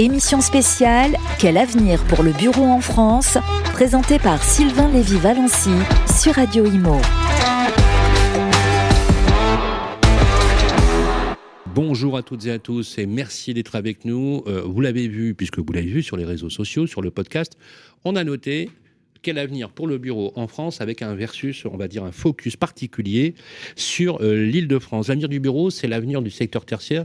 Émission spéciale Quel avenir pour le bureau en France Présentée par Sylvain Lévy-Valency sur Radio Imo. Bonjour à toutes et à tous et merci d'être avec nous. Euh, vous l'avez vu, puisque vous l'avez vu sur les réseaux sociaux, sur le podcast, on a noté quel avenir pour le bureau en France avec un versus, on va dire, un focus particulier sur euh, l'île de France. L'avenir du bureau, c'est l'avenir du secteur tertiaire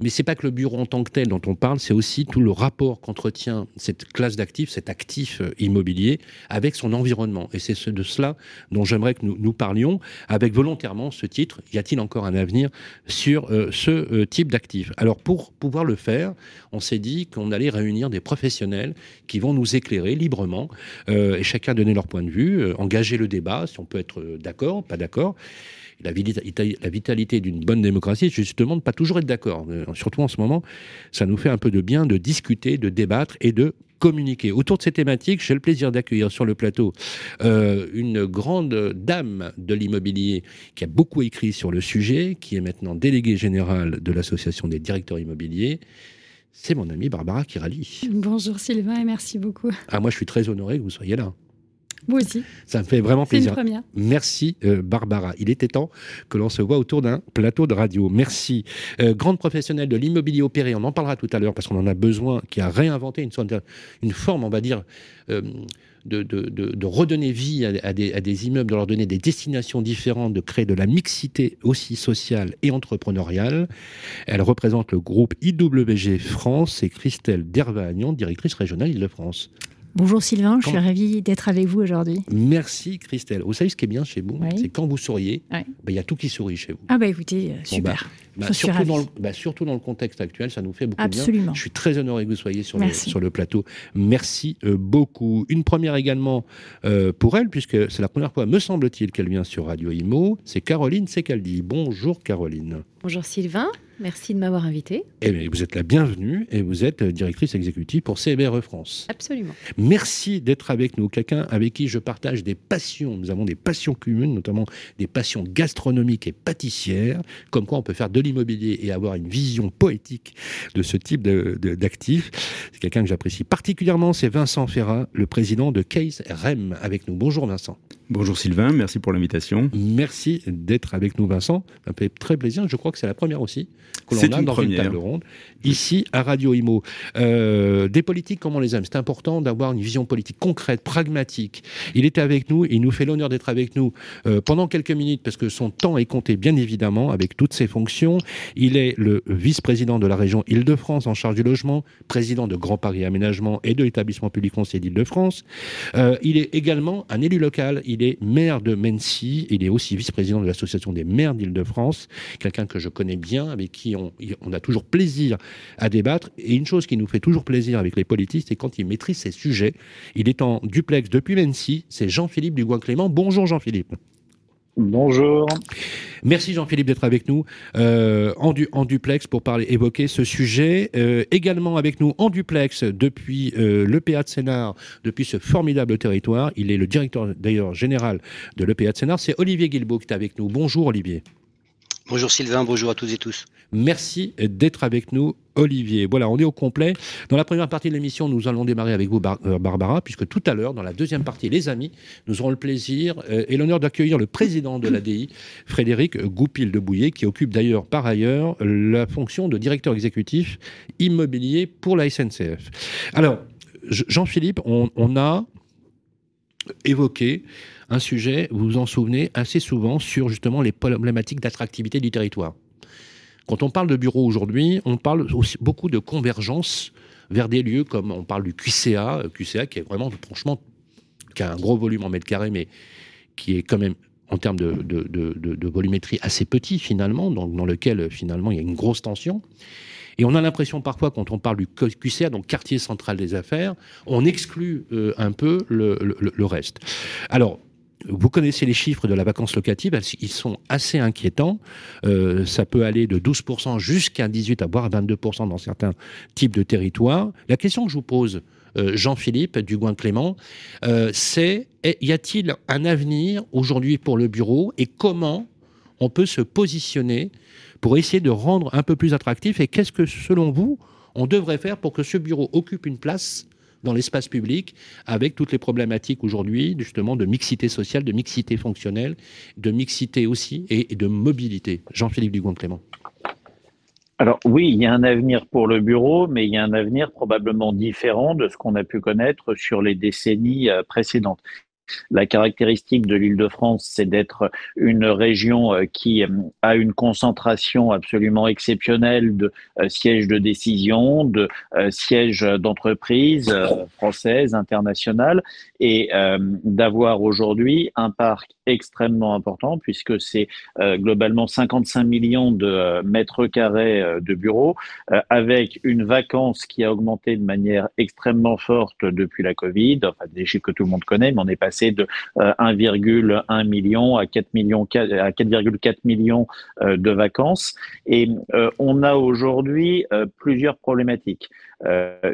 mais c'est pas que le bureau en tant que tel dont on parle, c'est aussi tout le rapport qu'entretient cette classe d'actifs, cet actif euh, immobilier avec son environnement. Et c'est de cela dont j'aimerais que nous, parlions avec volontairement ce titre. Y a-t-il encore un avenir sur euh, ce euh, type d'actifs? Alors pour pouvoir le faire, on s'est dit qu'on allait réunir des professionnels qui vont nous éclairer librement et chacun donner leur point de vue, engager le débat si on peut être d'accord, pas d'accord la, vitalité d'une bonne démocratie, c'est justement de pas toujours être d'accord. Euh, surtout en ce moment, ça nous fait un peu de bien de discuter, de débattre et de communiquer. Autour de ces thématiques, j'ai le plaisir d'accueillir sur le plateau euh, une grande dame de l'immobilier qui a beaucoup écrit sur le sujet, qui est maintenant déléguée générale de l'Association des directeurs immobiliers. C'est mon amie Barbara Kirali. Bonjour Sylvain et merci beaucoup. Ah, moi, je suis très honoré que vous soyez là. Moi aussi. Ça me fait vraiment plaisir. Une première. Merci euh, Barbara. Il était temps que l'on se voit autour d'un plateau de radio. Merci. Euh, grande professionnelle de l'immobilier opéré, on en parlera tout à l'heure parce qu'on en a besoin, qui a réinventé une, sorte de, une forme, on va dire, euh, de, de, de, redonner vie à, des, à, des, immeubles, de leur donner des destinations différentes, de créer de la mixité aussi sociale et entrepreneuriale. Elle représente le groupe IWG France et Christelle Dervagnon, directrice régionale Île-de-France. Bonjour Sylvain, je suis ravie d'être avec vous aujourd'hui. Merci Christelle. Vous savez ce qui est bien chez vous C'est quand vous souriez, bah, il y a tout qui sourit chez vous. Ah bah écoutez, euh, super. Bah, bah, surtout, dans le, surtout, dans le, contexte actuel, ça nous fait beaucoup Absolument. bien. Je suis très honoré que vous soyez sur, le, sur le, plateau. Merci euh, beaucoup. Une première également euh, pour elle, puisque c'est la première fois, me semble-t-il, qu'elle vient sur Radio Imo. C'est Caroline Secaldi. Bonjour Caroline. Bonjour Sylvain. Merci de m'avoir invité. Et eh vous êtes la bienvenue et vous êtes directrice exécutive pour CBRE France. Absolument. Merci d'être avec nous, quelqu'un avec qui je partage des passions. Nous avons des passions communes, notamment des passions gastronomiques et pâtissières, comme quoi on peut faire de l'immobilier et avoir une vision poétique de ce type d'actifs. C'est quelqu'un que j'apprécie particulièrement, c'est Vincent Ferrat, le président de Case REM avec nous. Bonjour Vincent. Bonjour Sylvain, merci pour l'invitation. Merci d'être avec nous Vincent, fait très plaisir, je crois que c'est la première aussi que l'on a dans première. une table ronde, ici à Radio Imo. Euh, des politiques comme on les aime, c'est important d'avoir une vision politique concrète, pragmatique. Il était avec nous, il nous fait l'honneur d'être avec nous euh, pendant quelques minutes parce que son temps est compté bien évidemment avec toutes ses fonctions. Il est le vice-président de la région Île-de-France en charge du logement, président de Grand Paris Aménagement et de l'établissement public foncier d'Île-de-France. Euh, il est également un élu local, il est maire de Mency, il est aussi vice-président de l'association des maires d'Île-de-France, quelqu'un que je connais bien, avec qui on, a toujours plaisir à débattre. Et une chose qui nous fait toujours plaisir avec les politiques, c'est quand ils maîtrisent ces sujets. Il est en duplex depuis Mency, c'est Jean-Philippe Dugoin-Clément. Bonjour Jean-Philippe. Bonjour. Merci Jean-Philippe d'être avec nous euh, en, en, duplex pour parler, évoquer ce sujet. Euh, également avec nous en duplex depuis euh, l'EPA de Sénart, depuis ce formidable territoire. Il est le directeur d'ailleurs général de l'EPA de Sénart. C'est Olivier Guilbault qui est avec nous. Bonjour Olivier. Bonjour Sylvain, bonjour à toutes et tous. Merci d'être avec nous, Olivier. Voilà, on est au complet. Dans la première partie de l'émission, nous allons démarrer avec vous, euh, Barbara, puisque tout à l'heure, dans la deuxième partie, les amis, nous aurons le plaisir euh, et l'honneur d'accueillir le président de l'ADI, Frédéric Goupil de Bouillet, qui occupe d'ailleurs par ailleurs la fonction de directeur exécutif immobilier pour la SNCF. Alors, Jean-Philippe, on a évoqué un sujet, vous vous en souvenez, assez souvent sur justement les problématiques d'attractivité du territoire. Quand on parle de bureaux aujourd'hui, on parle aussi beaucoup de convergence vers des lieux comme on parle du QCA, euh, QCA qui est vraiment, franchement, qui a un gros volume en mètres carrés, mais qui est quand même en termes de, volumétrie assez petit finalement, donc dans lequel finalement il y a une grosse tension. Et on a l'impression parfois, quand on parle du QCA, donc quartier central des affaires, on exclut euh, un peu le, le, reste. Alors, vous connaissez les chiffres de la vacance locative, ils sont assez inquiétants. Euh, ça peut aller de 12% jusqu'à 18%, voire 22% dans certains types de territoires. La question que je vous pose, euh, Jean-Philippe Dugoin-Clément, euh, c'est y a-t-il un avenir aujourd'hui pour le bureau et comment on peut se positionner pour essayer de rendre un peu plus attractif et qu'est-ce que, selon vous, on devrait faire pour que ce bureau occupe une place dans l'espace public avec toutes les problématiques aujourd'hui justement de mixité sociale, de mixité fonctionnelle, de mixité aussi et, de mobilité. Jean-Philippe Dugon-Clément. Alors oui, il y a un avenir pour le bureau, mais il y a un avenir probablement différent de ce qu'on a pu connaître sur les décennies euh, précédentes. La caractéristique de l'Île-de-France, c'est d'être une région euh, qui euh, a une concentration absolument exceptionnelle de euh, sièges de décision, de sièges d'entreprises françaises, internationales, et d'avoir aujourd'hui un parc extrêmement important puisque c'est globalement 55 millions de mètres carrés de bureaux, avec une vacance qui a augmenté de manière extrêmement forte depuis la Covid, enfin des chiffres que tout le monde connaît, mais on est passé de 1,1 euh, million à 4 millions à 4,4 millions euh, de vacances et euh, on a aujourd'hui plusieurs problématiques.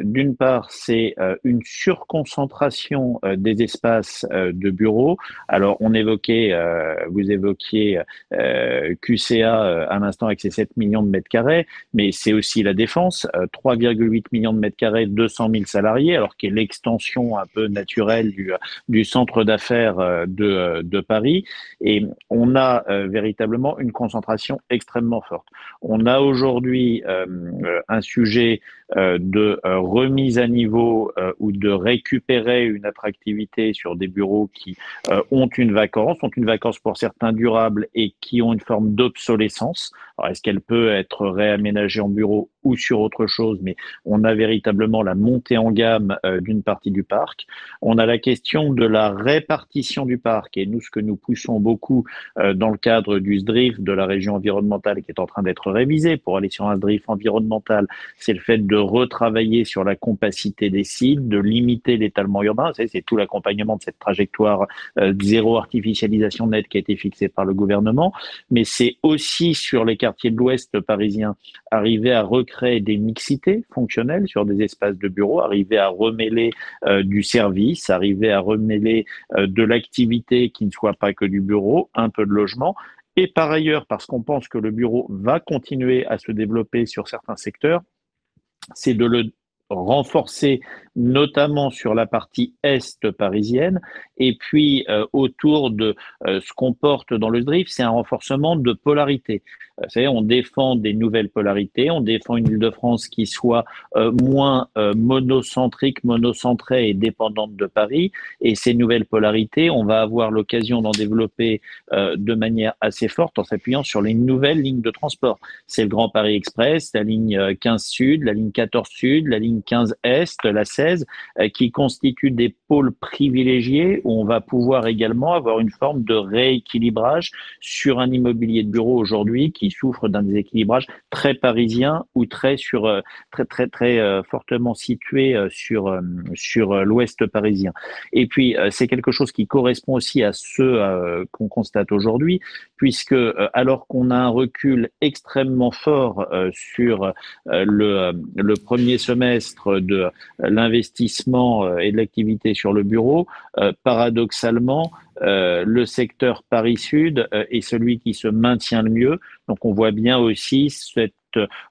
D'une part, c'est une surconcentration des espaces de bureaux. Alors, on évoquait, vous évoquiez QCA à l'instant avec ses 7 millions de mètres carrés, mais c'est aussi la défense, 3,8 millions de mètres carrés, 200 000 salariés, alors qui est l'extension un peu naturelle du, du centre d'affaires euh, de, de, Paris et on a euh, véritablement une concentration extrêmement forte. On a aujourd'hui euh, un sujet de remise à niveau ou de récupérer une attractivité sur des bureaux qui ont une vacance, ont une vacance pour certains durables et qui ont une forme d'obsolescence. Est-ce qu'elle peut être réaménagée en bureau ou sur autre chose, mais on a véritablement la montée en gamme d'une partie du parc. On a la question de la répartition du parc, et nous, ce que nous poussons beaucoup euh, dans le cadre du SDRIF de la région environnementale qui est en train d'être révisé pour aller sur un SDRIF environnemental, c'est le fait de retravailler sur la compacité des sites, de limiter l'étalement urbain. C'est tout l'accompagnement de cette trajectoire euh, zéro artificialisation nette qui a été fixée par le gouvernement, mais c'est aussi sur les quartiers de l'Ouest parisien arriver à recréer des mixités fonctionnelles sur des espaces de bureaux, arriver à remêler euh, du service, arriver à remêler euh, de l'activité qui ne soit pas que du bureau, un peu de logement. Et par ailleurs, parce qu'on pense que le bureau va continuer à se développer sur certains secteurs, c'est de le renforcer notamment sur la partie est parisienne et puis euh, autour de ce qu'on porte dans le drift, c'est un renforcement de polarité. Euh, on défend des nouvelles polarités, on défend une Île-de-France qui soit moins monocentrique, monocentrée et dépendante de Paris et ces nouvelles polarités, on va avoir l'occasion d'en développer de manière assez forte en s'appuyant sur les nouvelles lignes de transport. C'est le Grand Paris Express, la ligne 15 Sud, la ligne 14 Sud, la ligne 15 Est, la 16, euh, qui constituent des pôles privilégiés où on va pouvoir également avoir une forme de rééquilibrage sur un immobilier de bureau aujourd'hui qui souffre d'un déséquilibrage très parisien ou très sur euh, très très très euh, fortement situé sur sur l'ouest parisien. Et puis c'est quelque chose qui correspond aussi à ce qu'on constate aujourd'hui puisque alors qu'on a un recul extrêmement fort sur le, le premier semestre de l'investissement euh, et de l'activité sur le bureau, euh, paradoxalement, euh, le secteur Paris-Sud est celui qui se maintient le mieux. Donc on voit bien aussi cette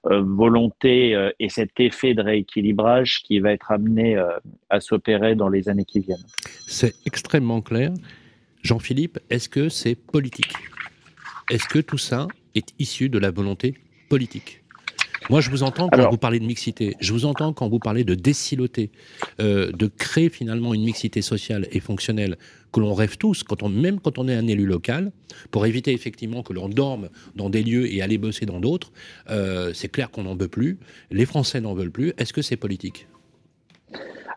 volonté et cet effet de rééquilibrage qui va être amené à s'opérer dans les années qui viennent. C'est extrêmement clair. Jean-Philippe, est-ce que c'est politique? Est-ce que tout ça est issu de la volonté politique? Moi, je vous entends quand vous parlez de mixité. Je vous entends quand vous parlez de déciloter, euh, de créer finalement une mixité sociale et fonctionnelle que l'on rêve tous, quand on, même quand on est un élu local, pour éviter effectivement que l'on dorme dans des lieux et aller bosser dans d'autres. Euh, c'est clair qu'on n'en veut plus. Les Français n'en veulent plus. Est-ce que c'est politique?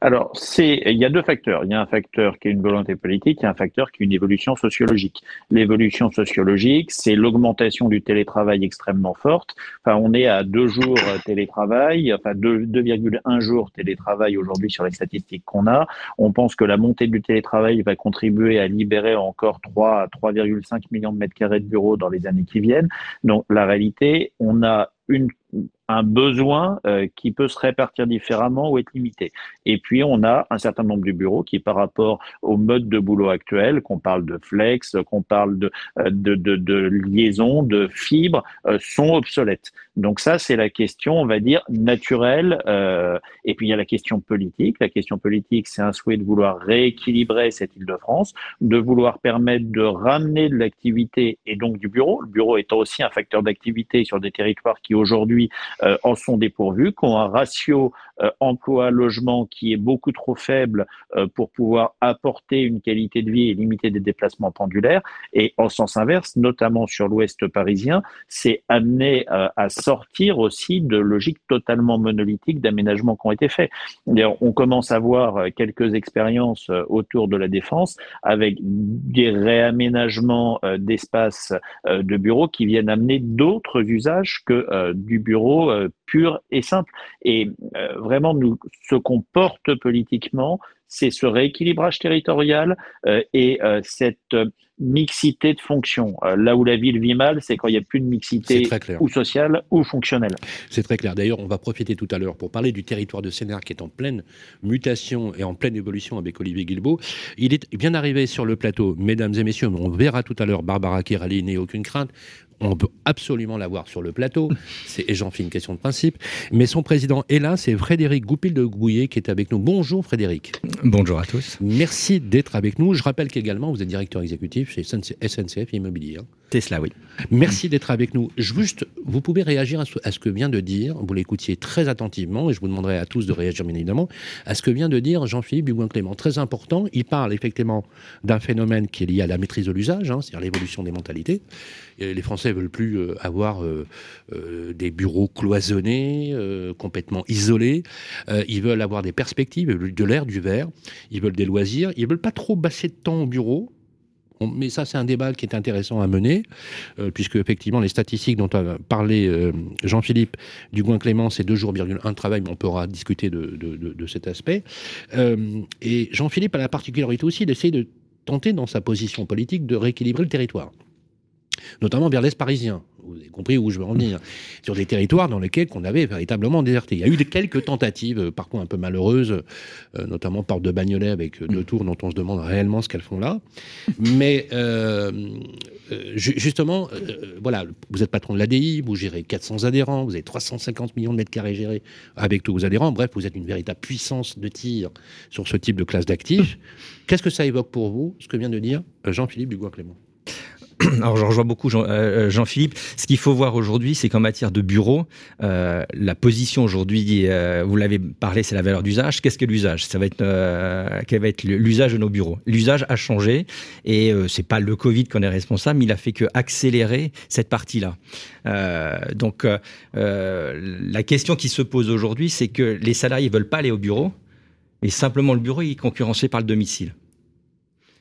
Alors, c'est, il y a deux facteurs. Il y a un facteur qui est une volonté politique, il y a un facteur qui est une évolution sociologique. L'évolution sociologique, c'est l'augmentation du télétravail extrêmement forte. Enfin, on est à deux jours télétravail, enfin 2,1 jours télétravail aujourd'hui sur les statistiques qu'on a. On pense que la montée du télétravail va contribuer à libérer encore 3 à 3,5 millions de mètres carrés de bureaux dans les années qui viennent. Donc, la réalité, on a une un besoin euh, qui peut se répartir différemment ou être limité. Et puis, on a un certain nombre de bureaux qui, par rapport au mode de boulot actuel, qu'on parle de flex, qu'on parle de, euh, liaison, de fibres, euh, sont obsolètes. Donc ça, c'est la question, on va dire, naturelle. Euh, et puis il y a la question politique. La question politique, c'est un souhait de vouloir rééquilibrer cette Île-de-France, de vouloir permettre de ramener de l'activité et donc du bureau. Le bureau étant aussi un facteur d'activité sur des territoires qui aujourd'hui euh, en sont dépourvus, qui ont un ratio euh, emploi-logement qui est beaucoup trop faible euh, pour pouvoir apporter une qualité de vie et limiter des déplacements pendulaires. Et en sens inverse, notamment sur l'ouest parisien, c'est amené euh, à sortir aussi de logiques totalement monolithiques d'aménagement qui ont été faits. On commence à voir quelques expériences autour de la défense avec des réaménagements d'espaces de bureaux qui viennent amener d'autres usages que du bureau pur et simple. Et vraiment, nous, ce qu'on porte politiquement, c'est ce rééquilibrage territorial euh, et euh, cette euh, mixité de fonctions. là où la ville vit mal, c'est quand il n'y a plus de mixité ou sociale ou fonctionnelle. C'est très clair. D'ailleurs, on va profiter tout à l'heure pour parler du territoire de Sénart qui est en pleine mutation et en pleine évolution avec Olivier Guilbeault. Il est bien arrivé sur le plateau, mesdames et messieurs, on verra tout à l'heure Barbara Kirali, n'ayez aucune crainte on peut absolument l'avoir sur le plateau, et j'en fais une question de principe, mais son président est là, c'est Frédéric Goupil de Gouillet qui est avec nous. Bonjour Frédéric. Bonjour à tous. Merci d'être avec nous. Je rappelle qu'également vous êtes directeur exécutif chez SNCF Immobilier. Tesla, oui. Merci d'être avec nous. Juste, vous pouvez réagir à ce que vient de dire, vous l'écoutiez très attentivement, et je vous demanderai à tous de réagir bien évidemment, à ce que vient de dire Jean-Philippe Dugoin-Clément. Très important, il parle effectivement d'un phénomène qui est lié à la maîtrise de l'usage, hein, c'est-à-dire l'évolution des mentalités. les Français veulent plus euh, avoir euh, euh, des bureaux cloisonnés, complètement isolés. ils veulent avoir des perspectives, de l'air, du verre. Ils veulent des loisirs. Ils veulent pas trop passer de temps au bureau mais ça, c'est un débat qui est intéressant à mener, puisque effectivement, les statistiques dont a parlé Jean-Philippe Dugoin-Clément, c'est deux jours, un travail, mais on pourra discuter de, de cet aspect. et Jean-Philippe a la particularité aussi d'essayer de tenter, dans sa position politique, de rééquilibrer le territoire notamment vers l'Est parisien. Vous avez compris où je veux en venir. Sur des territoires dans lesquels on avait véritablement déserté. Il y a eu quelques tentatives, euh, par contre un peu malheureuses, euh, notamment Porte de Bagnolet avec euh, deux tours dont on se demande réellement ce qu'elles font là. Mais justement, voilà, vous êtes patron de l'ADI, vous gérez 400 adhérents, vous avez 350 millions de mètres carrés gérés avec tous vos adhérents. Bref, vous êtes une véritable puissance de tir sur ce type de classe d'actifs. Qu'est-ce que ça évoque pour vous, ce que vient de dire Jean-Philippe Dugois-Clément? alors je rejoins beaucoup Jean, euh, euh, philippe Ce qu'il faut voir aujourd'hui, c'est qu'en matière de bureau, euh, la position aujourd'hui, vous l'avez parlé, c'est la valeur d'usage. Qu'est-ce que l'usage? Ça va être quel va être l'usage de nos bureaux? L'usage a changé et c'est pas le Covid qu'on est responsable, mais il a fait que accélérer cette partie-là. donc la question qui se pose aujourd'hui, c'est que les salariés veulent pas aller au bureau, et simplement le bureau est concurrencé par le domicile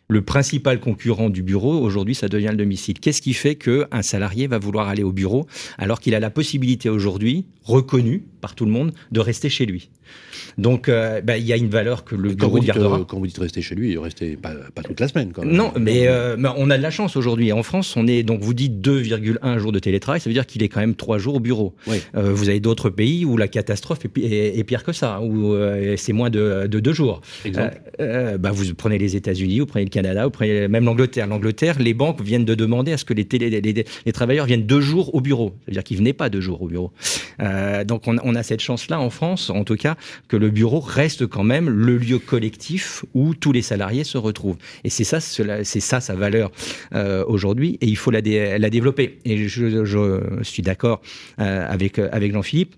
le principal concurrent du bureau, aujourd'hui, ça devient le domicile. Qu'est-ce qui fait qu'un salarié va vouloir aller au bureau alors qu'il a la possibilité aujourd'hui, reconnue par tout le monde, de rester chez lui? Donc, euh, bah, il y a une valeur que le bureau gardera. Euh, quand vous dites rester chez lui, restez pas, pas toute la semaine. Quand même. Non, mais, euh, on a de la chance aujourd'hui. En France, on est donc vous dites 2,1 jours de télétravail, ça veut dire qu'il est quand même 3 jours au bureau. vous avez d'autres pays où la catastrophe est, pire que ça, où c'est moins de, de 2 jours. Bah, vous prenez les États-Unis, vous prenez le Canada, vous prenez même l'Angleterre. L'Angleterre, les banques viennent de demander à ce que les, les, travailleurs viennent 2 jours au bureau. C'est-à-dire qu'ils venaient pas 2 jours au bureau. donc on, on a cette chance-là en France, en tout cas, que le bureau reste quand même le lieu collectif où tous les salariés se retrouvent. Et c'est ça, c'est ça sa valeur euh, aujourd'hui, et il faut la, développer. Et je, suis d'accord euh, avec, avec Jean-Philippe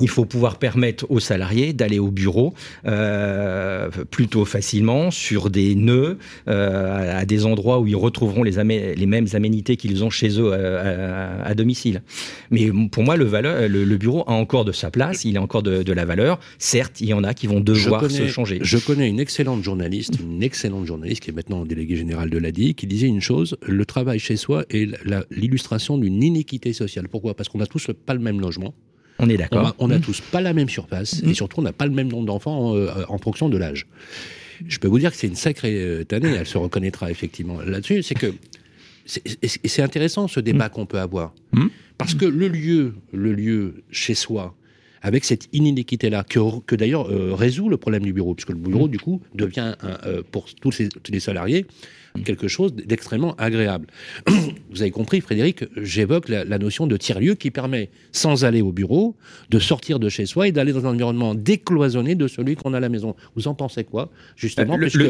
il faut pouvoir permettre aux salariés d'aller au bureau euh, plutôt facilement sur des nœuds, euh, à des endroits où ils retrouveront les, les mêmes aménités qu'ils ont chez eux euh, à, domicile. Mais pour moi, le, valeur, le, bureau a encore de sa place, il a encore de, la valeur. Certes, il y en a qui vont devoir se changer. Je connais une excellente journaliste, une excellente journaliste qui est maintenant déléguée générale de l'ADI, qui disait une chose le travail chez soi est l'illustration d'une iniquité sociale. Pourquoi? Parce qu'on n'a tous pas le même logement. On est d'accord. On n'a mmh. tous pas la même surface et mmh. surtout on n'a pas le même nombre d'enfants euh, en fonction de l'âge. Je peux vous dire que c'est une sacrée euh, année, elle se reconnaîtra effectivement là-dessus. C'est que c'est intéressant ce débat mmh. qu'on peut avoir. Parce que le lieu, le lieu chez soi, avec cette inéquité-là, que, que d'ailleurs euh, résout le problème du bureau, puisque le bureau, du coup, devient, euh, pour tous, les salariés, quelque chose d'extrêmement agréable. Vous avez compris, Frédéric, j'évoque la, notion de tiers-lieu qui permet, sans aller au bureau, de sortir de chez soi et d'aller dans un environnement décloisonné de celui qu'on a à la maison. Vous en pensez quoi, justement, euh, puisque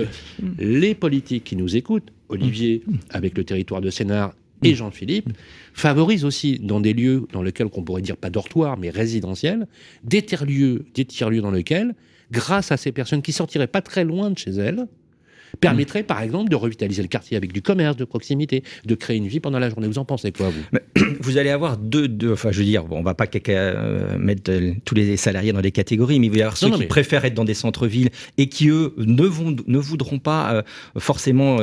les politiques qui nous écoutent, Olivier, avec le territoire de Sénart et Jean-Philippe, favorisent aussi dans des lieux dans lesquels on pourrait dire pas dortoir, mais résidentiels, des tiers-lieux, des tiers-lieux dans lesquels, grâce à ces personnes qui sortiraient pas très loin de chez elles, permettrait par exemple de revitaliser le quartier avec du commerce de proximité, de créer une vie pendant la journée. Vous en pensez quoi, vous? Vous allez avoir deux, deux, enfin je veux dire, bon, on va pas euh, mettre euh, tous les salariés dans des catégories, mais il va y avoir ceux qui préfèrent être dans des centres-villes et qui, eux, ne, vont, ne voudront pas euh, forcément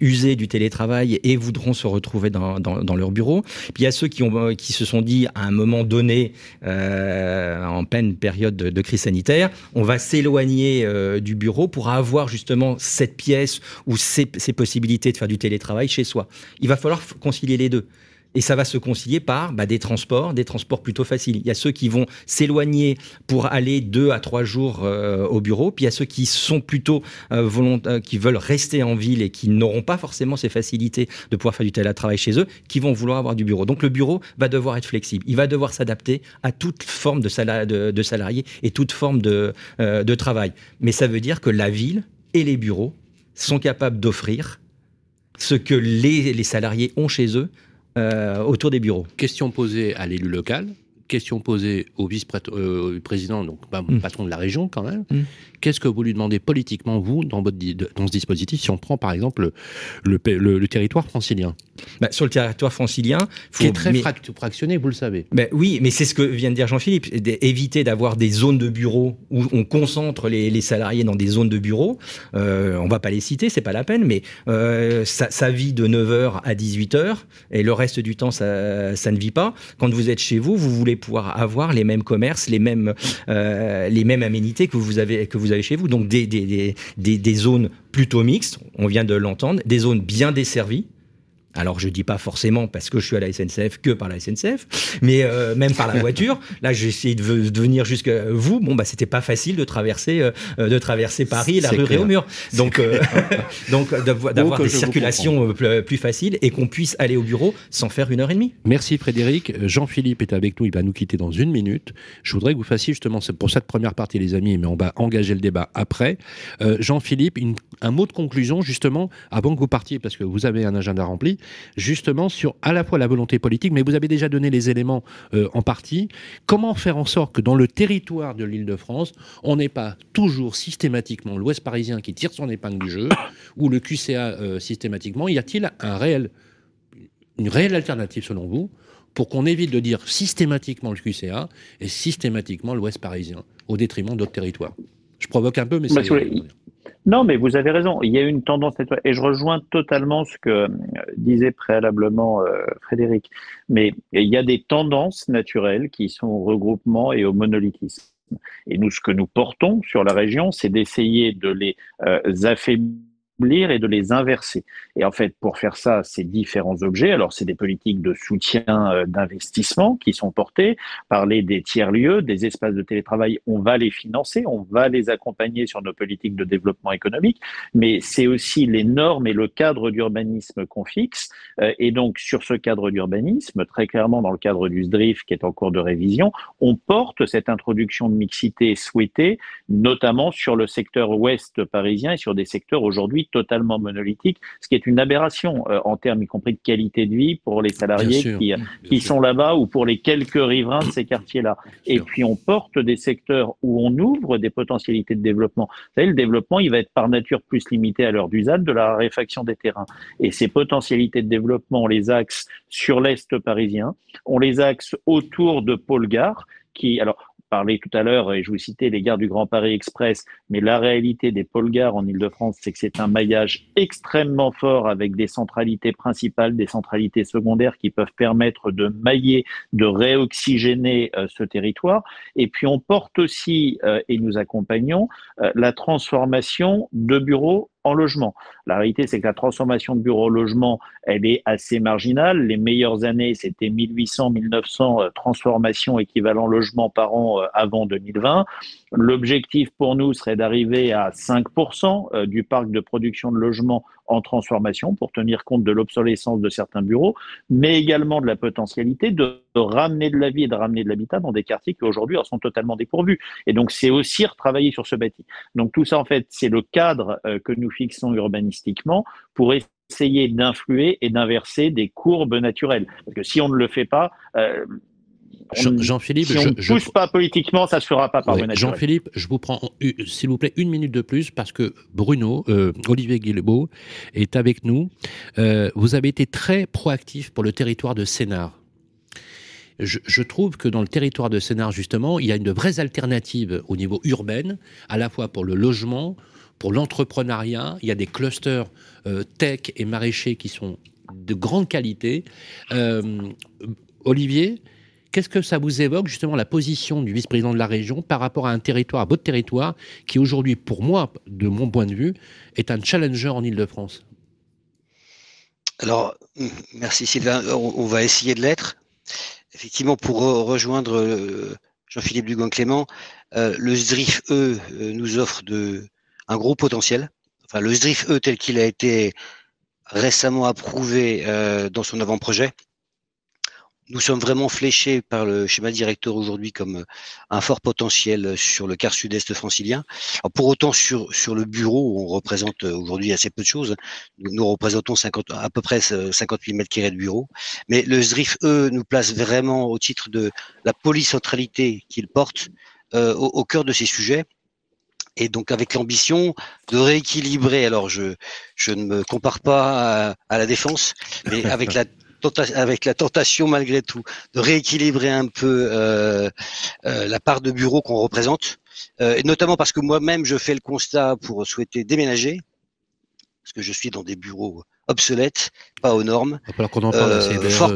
user du télétravail et voudront se retrouver dans, dans, leur bureau. Puis il y a ceux qui, ont, qui se sont dit, à un moment donné, en pleine période de, de, crise sanitaire, on va s'éloigner du bureau pour avoir justement cette pièce ou ces, possibilités de faire du télétravail chez soi. Il va falloir concilier les deux. Et ça va se concilier par bah, des transports, des transports plutôt faciles. Il y a ceux qui vont s'éloigner pour aller deux à trois jours euh, au bureau, puis il y a ceux qui sont plutôt euh, euh, qui veulent rester en ville et qui n'auront pas forcément ces facilités de pouvoir faire du télétravail chez eux, qui vont vouloir avoir du bureau. Donc le bureau va devoir être flexible. Il va devoir s'adapter à toute forme de, de, salariés et toute forme de, de travail. Mais ça veut dire que la ville et les bureaux sont capables d'offrir ce que les, salariés ont chez eux euh, autour des bureaux. Question posée à l'élu local, question posée au vice-président, donc mmh. patron de la région quand même. Mmh. Qu'est-ce que vous lui demandez politiquement, vous, dans, votre, dans ce dispositif, si on prend par exemple le, le, territoire francilien? Bah, Sur le territoire francilien. Faut, qui est très fractionné, vous le savez. Bah, oui, mais c'est ce que vient de dire Jean-Philippe. Éviter d'avoir des zones de bureaux où on concentre les, salariés dans des zones de bureaux. Euh, on va pas les citer, c'est pas la peine, mais euh, ça, vit de 9h à 18h et le reste du temps, ça, ça, ne vit pas. Quand vous êtes chez vous, vous voulez pouvoir avoir les mêmes commerces, les mêmes, euh, les mêmes aménités que vous avez, que vous avez chez vous. Donc des, des, des, des zones plutôt mixtes, on vient de l'entendre, des zones bien desservies, alors je dis pas forcément parce que je suis à la SNCF que par la SNCF, mais euh, même par la voiture. Là, j'ai essayé de, venir jusqu'à vous. Bon, bah c'était pas facile de traverser euh, de traverser Paris la rue Réaumur. Donc euh, donc d'avoir des circulations plus, faciles et qu'on puisse aller au bureau sans faire une heure et demie. Merci Frédéric. Jean-Philippe est avec nous. Il va nous quitter dans une minute. Je voudrais que vous fassiez justement pour cette première partie, les amis, mais on va engager le débat après. Jean-Philippe, un mot de conclusion justement avant que vous partiez parce que vous avez un agenda rempli justement sur à la fois la volonté politique, mais vous avez déjà donné les éléments euh, en partie. Comment faire en sorte que dans le territoire de l'Île-de-France, on n'ait pas toujours systématiquement l'Ouest parisien qui tire son épingle du jeu, ou le QCA euh, systématiquement? Y a-t-il un réel, une réelle alternative selon vous pour qu'on évite de dire systématiquement le QCA et systématiquement l'Ouest parisien, au détriment d'autres territoires? Je provoque un peu, mais c'est... Non, mais vous avez raison. Il y a une tendance et je rejoins totalement ce que euh, disait préalablement euh, Frédéric. Mais il y a des tendances naturelles qui sont au regroupement et au monolithisme. Et nous, ce que nous portons sur la région, c'est d'essayer de les euh, affaiblir et de les inverser. Et en fait, pour faire ça, ces différents objets, alors c'est des politiques de soutien euh, d'investissement qui sont portées, parler des tiers-lieux, des espaces de télétravail, on va les financer, on va les accompagner sur nos politiques de développement économique, mais c'est aussi les normes et le cadre d'urbanisme qu'on fixe. Euh, et donc, sur ce cadre d'urbanisme, très clairement dans le cadre du SDRIF qui est en cours de révision, on porte cette introduction de mixité souhaitée, notamment sur le secteur ouest parisien et sur des secteurs aujourd'hui totalement monolithique, ce qui est une aberration euh, en termes y compris de qualité de vie pour les salariés qui, qui sont là-bas ou pour les quelques riverains de ces quartiers-là. Et puis on porte des secteurs où on ouvre des potentialités de développement. Vous savez, le développement, il va être par nature plus limité à l'heure d'usage de la raréfaction des terrains. Et ces potentialités de développement, on les axe sur l'Est parisien, on les axe autour de Paul Gare, qui, alors, parlé tout à l'heure, et je vous citais les gares du Grand Paris Express, mais la réalité des pôles gares en Ile-de-France, c'est que c'est un maillage extrêmement fort avec des centralités principales, des centralités secondaires qui peuvent permettre de mailler, de réoxygéner euh, ce territoire. Et puis on porte aussi, euh, et nous accompagnons, euh, la transformation de bureaux en logement. La réalité, c'est que la transformation de bureaux en logement, elle est assez marginale. Les meilleures années, c'était 1800, 1900 euh, transformations équivalent logement par an euh, avant 2020. L'objectif pour nous serait d'arriver à 5% euh, du parc de production de logements en transformation pour tenir compte de l'obsolescence de certains bureaux, mais également de la potentialité de ramener de la vie et de ramener de l'habitat dans des quartiers qui aujourd'hui en sont totalement dépourvus. Et donc, c'est aussi retravailler sur ce bâti. Donc, tout ça, en fait, c'est le cadre que nous fixons urbanistiquement pour essayer d'influer et d'inverser des courbes naturelles. Parce que si on ne le fait pas, euh, Jean-Philippe, si on ne pousse pas politiquement, ça ne se fera pas par ouais, Jean-Philippe, je vous prends, s'il vous plaît, une minute de plus parce que Bruno, euh, Olivier Guilbeault est avec nous. Euh, vous avez été très proactif pour le territoire de Sénart. Je, je, trouve que dans le territoire de Sénart, justement, il y a une vraie alternative au niveau urbain, à la fois pour le logement, pour l'entrepreneuriat. Il y a des clusters euh, tech et maraîchers qui sont de grande qualité. Olivier, qu'est-ce que ça vous évoque justement la position du vice-président de la région par rapport à un territoire, à votre territoire, qui aujourd'hui, pour moi, de mon point de vue, est un challenger en Ile-de-France? Alors, merci Sylvain, on, va essayer de l'être. Effectivement, pour rejoindre euh, Jean-Philippe Dugan-Clément, le SDRIF, eux, nous offre un gros potentiel. Enfin, le SDRIF E tel qu'il a été récemment approuvé euh, dans son avant-projet, nous sommes vraiment fléchés par le schéma directeur aujourd'hui comme euh, un fort potentiel sur le quart sud-est francilien. pour autant, sur, sur le bureau, on représente euh, aujourd'hui assez peu de choses. Nous, représentons 50, à peu près 58 mètres carrés de bureau. Mais le SDRIF E nous place vraiment au titre de la polycentralité qu'il porte au, cœur de ces sujets et donc avec l'ambition de rééquilibrer. Alors je je ne me compare pas à, la défense, mais avec la avec la tentation malgré tout de rééquilibrer un peu euh, euh, la part de bureau qu'on représente, euh, et notamment parce que moi-même je fais le constat pour souhaiter déménager, parce que je suis dans des bureaux obsolète, pas aux normes, euh, fort,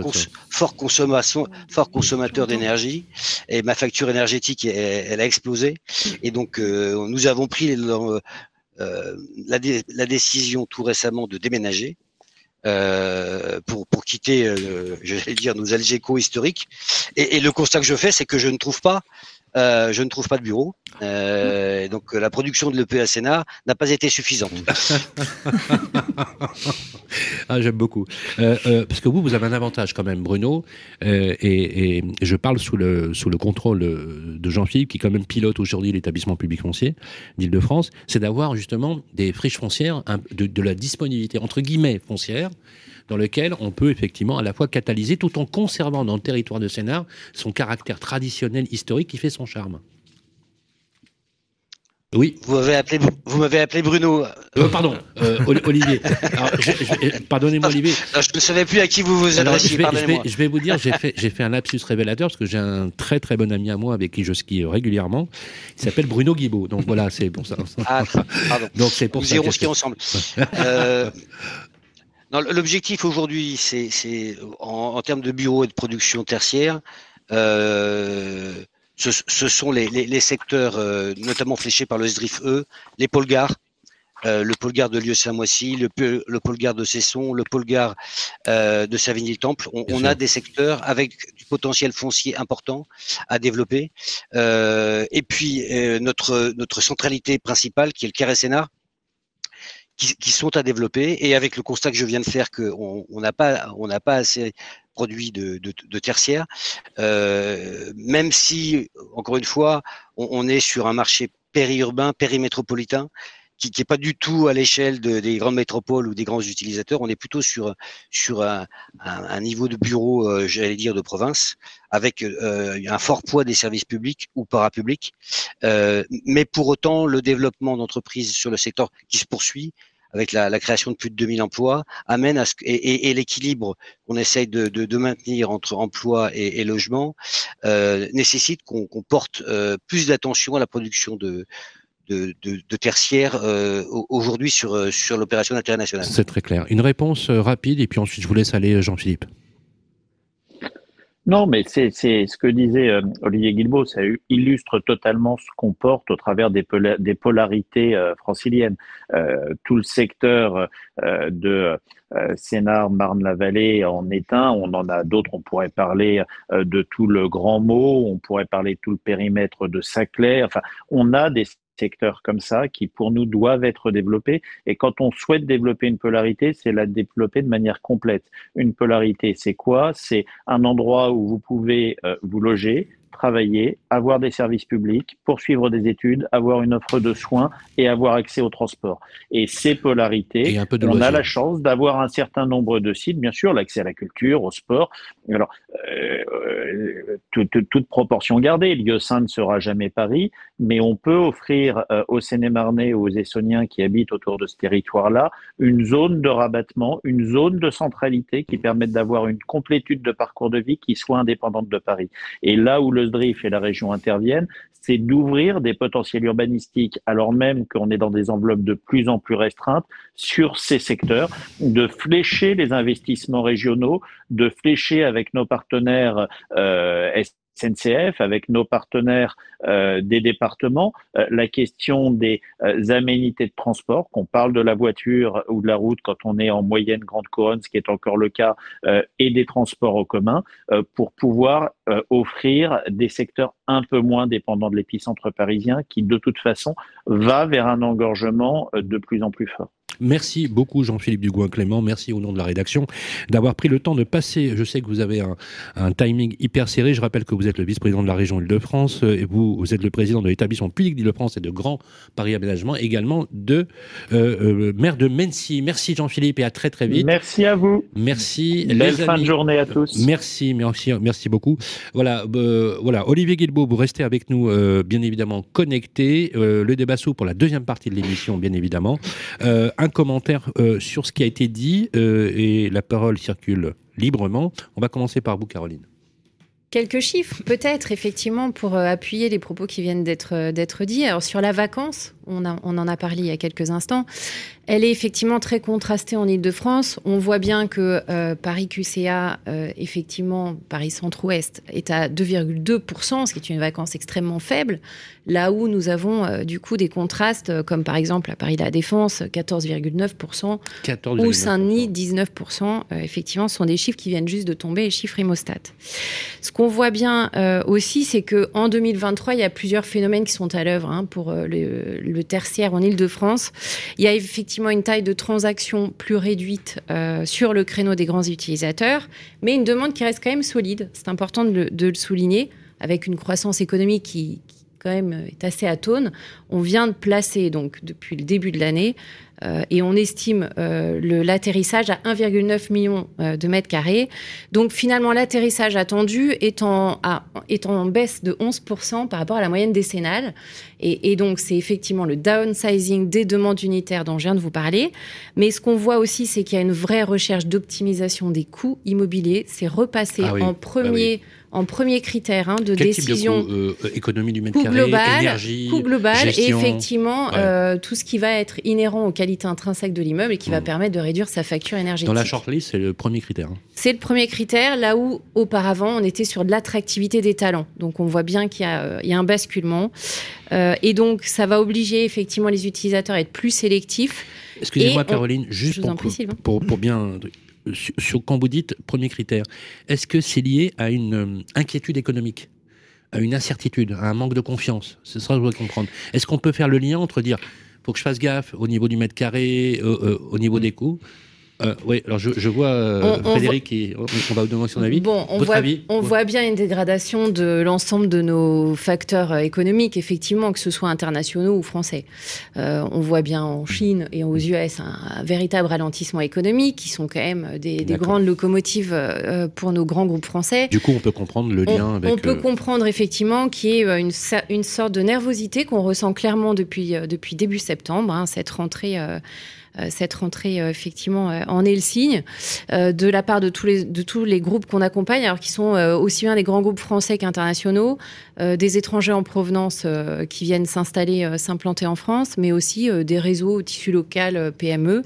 fort, consommation, fort consommateur d'énergie, et ma facture énergétique, elle, a explosé. Et donc, euh, nous avons pris euh, la, la, décision tout récemment de déménager. Pour, pour quitter, je vais dire, nos Algeco historiques. Et, et, le constat que je fais, c'est que je ne trouve pas euh, je ne trouve pas de bureau. Euh, donc la production de Sénat n'a pas été suffisante. ah, J'aime beaucoup. Euh, parce que vous, vous avez un avantage quand même, Bruno, et, et, je parle sous le, sous le contrôle de Jean-Philippe, qui quand même pilote aujourd'hui l'établissement public foncier d'Île-de-France, c'est d'avoir justement des friches foncières, de, de la disponibilité, entre guillemets, foncière, dans lequel on peut effectivement à la fois catalyser tout en conservant dans le territoire de Sénart son caractère traditionnel historique qui fait son charme. Oui. Vous m'avez appelé, vous m'avez appelé Bruno. Euh, pardon, euh, Olivier. Pardonnez-moi, Olivier. je ne savais plus à qui vous vous adressiez. Je vais, je, vais, vous dire, j'ai fait, j'ai fait un lapsus révélateur parce que j'ai un très très bon ami à moi avec qui je skie régulièrement. Il s'appelle Bruno Guibaud. Donc voilà, c'est pour ça. Ah, pardon. Donc c'est pour Nous ça. irons skier ensemble. Euh, L'objectif aujourd'hui, c'est en, termes de bureaux et de production tertiaire, euh, ce, sont les, secteurs euh, notamment fléchés par le SDRIF E, les pôles gares, euh, le pôle gare de Lieu-Saint-Moissy, le, le pôle gare de Cesson, le pôle gare de Savigny-le-Temple. On, a des secteurs avec du potentiel foncier important à développer. et puis notre notre centralité principale, qui est le Carré Sénat, qui, sont à développer. Et avec le constat que je viens de faire qu'on n'a pas, on n'a pas assez produits de, de, de tertiaire, euh, même si, encore une fois, on, est sur un marché périurbain, périmétropolitain, qui n'est pas du tout à l'échelle de, des grandes métropoles ou des grands utilisateurs. On est plutôt sur sur un, un, niveau de bureau, euh, j'allais dire, de province, avec euh, un fort poids des services publics ou parapublics. Euh, mais pour autant, le développement d'entreprises sur le secteur qui se poursuit avec la, la, création de plus de 2000 emplois, amène à ce et, et, l'équilibre qu'on essaye de, de, de, maintenir entre emploi et, et logement euh, nécessite qu'on porte euh, plus d'attention à la production de, de, de, de tertiaire euh, aujourd'hui sur, euh, sur l'opération internationale. C'est très clair. Une réponse euh, rapide et puis ensuite je vous laisse aller Jean-Philippe. Non, mais c'est ce que disait euh, Olivier Guilbault, ça illustre totalement ce qu'on porte au travers des, des polarités euh, franciliennes. Euh, tout le secteur de Sénart, Marne-la-Vallée en est un, on en a d'autres, on pourrait parler de tout le Grand Mot, on pourrait parler de tout le périmètre de Saclay, enfin, on a des secteurs comme ça qui, pour nous, doivent être développés. Et quand on souhaite développer une polarité, c'est la développer de manière complète. Une polarité, c'est quoi? C'est un endroit où vous pouvez euh, vous loger, travailler, avoir des services publics, poursuivre des études, avoir une offre de soins et avoir accès au transport. Et ces polarités, on a la chance d'avoir un certain nombre de sites, bien sûr, l'accès à la culture, au sport. Alors, euh, toute, proportion gardée, Lieu-Saint ne sera jamais Paris, mais on peut offrir euh, aux Sénémarnais ou aux Essoniens qui habitent autour de ce territoire-là une zone de rabattement, une zone de centralité qui permette d'avoir une complétude de parcours de vie qui soit indépendante de Paris. Et là où le et la région interviennent, c'est d'ouvrir des potentiels urbanistiques alors même qu'on est dans des enveloppes de plus en plus restreintes sur ces secteurs, de flécher les investissements régionaux, de flécher avec nos partenaires euh, SNCF, avec nos partenaires euh, des départements, euh, la question des euh, aménités de transport, qu'on parle de la voiture ou de la route quand on est en moyenne grande couronne, ce qui est encore le cas, et des transports en commun, pour pouvoir offrir des secteurs un peu moins dépendants de l'épicentre parisien, qui de toute façon va vers un engorgement de plus en plus fort. Merci beaucoup Jean-Philippe Dugouin-Clément, merci au nom de la rédaction d'avoir pris le temps de passer. Je sais que vous avez un, timing hyper serré. Je rappelle que vous êtes le vice-président de la région Île-de-France euh, et vous, vous êtes le président de l'établissement public d'Île-de-France et de Grand Paris Aménagement, également de euh, euh, maire de Mency. Merci Jean-Philippe et à très très vite. Merci à vous. Merci. Belle fin de journée à tous. Merci, merci, merci beaucoup. Voilà, voilà. Olivier Guilbeault, vous restez avec nous bien évidemment connecté. le débat sous pour la deuxième partie de l'émission, bien évidemment un commentaire euh, sur ce qui a été dit euh, et la parole circule librement. On va commencer par vous, Caroline. Quelques chiffres, peut-être, effectivement, pour euh, appuyer les propos qui viennent d'être dits. Alors, sur la vacance, on, on en a parlé il y a quelques instants. Elle est effectivement très contrastée en Ile-de-France. On voit bien que euh, Paris QCA, euh, effectivement, Paris Centre-Ouest, est à 2,2%, ce qui est une vacance extrêmement faible. Là où nous avons euh, du coup des contrastes, comme par exemple à Paris La Défense, 14,9%, ou Saint-Denis, 19%. effectivement, ce sont des chiffres qui viennent juste de tomber, les chiffres Imostat. Ce qu'on voit bien aussi, c'est qu'en 2023, il y a plusieurs phénomènes qui sont à l'œuvre hein, pour le, le tertiaire en Ile-de-France. Il y a effectivement une taille de transaction plus réduite euh, sur le créneau des grands utilisateurs, mais une demande qui reste quand même solide. C'est important de le, souligner, avec une croissance économique qui, quand même est assez atone. On vient de placer, donc depuis le début de l'année, et on estime euh, l'atterrissage à 1,9 million euh, de mètres carrés. Donc finalement, l'atterrissage attendu est en, est en baisse de 11% par rapport à la moyenne décennale. Et, et donc c'est effectivement le downsizing des demandes unitaires dont je viens de vous parler. Mais ce qu'on voit aussi, c'est qu'il y a une vraie recherche d'optimisation des coûts immobiliers. C'est repassé ah en bah premier en premier critère hein, de décision. Type de coût, euh, économie du mètre carré, global, énergie, coût global et effectivement euh, tout ce qui va être inhérent aux qualités intrinsèques de l'immeuble et qui va mmh. permettre de réduire sa facture énergétique. Dans la shortlist, c'est le premier critère. Hein. C'est le premier critère, là où auparavant on était sur de l'attractivité des talents. Donc on voit bien qu'il y, euh, y, a un basculement. et donc ça va obliger effectivement les utilisateurs à être plus sélectifs. Excusez-moi Caroline, juste pour, pour, bien sur, quand vous dites premier critère, est-ce que c'est lié à une euh, inquiétude économique, à une incertitude, à un manque de confiance? C'est ça que je voudrais comprendre. Est-ce qu'on peut faire le lien entre dire faut que je fasse gaffe au niveau du mètre carré, euh, euh, au niveau des coûts euh, oui, alors je, vois euh, Frédéric, qui, on, va vous demander son avis. Bon, on, voit, on voit bien une dégradation de l'ensemble de nos facteurs euh, économiques, effectivement, que ce soit internationaux ou français. on voit bien en Chine et aux US un, véritable ralentissement économique, qui sont quand même des, grandes locomotives pour nos grands groupes français. Du coup, on peut comprendre le lien on, avec. On peut comprendre effectivement qu'il y ait une, une sorte de nervosité qu'on ressent clairement depuis, depuis début septembre, hein, cette rentrée cette rentrée euh, effectivement euh, en est le signe de la part de tous les, de tous les groupes qu'on accompagne, alors qui sont aussi bien des grands groupes français qu'internationaux, des étrangers en provenance qui viennent s'installer, s'implanter en France, mais aussi des réseaux au tissu PME.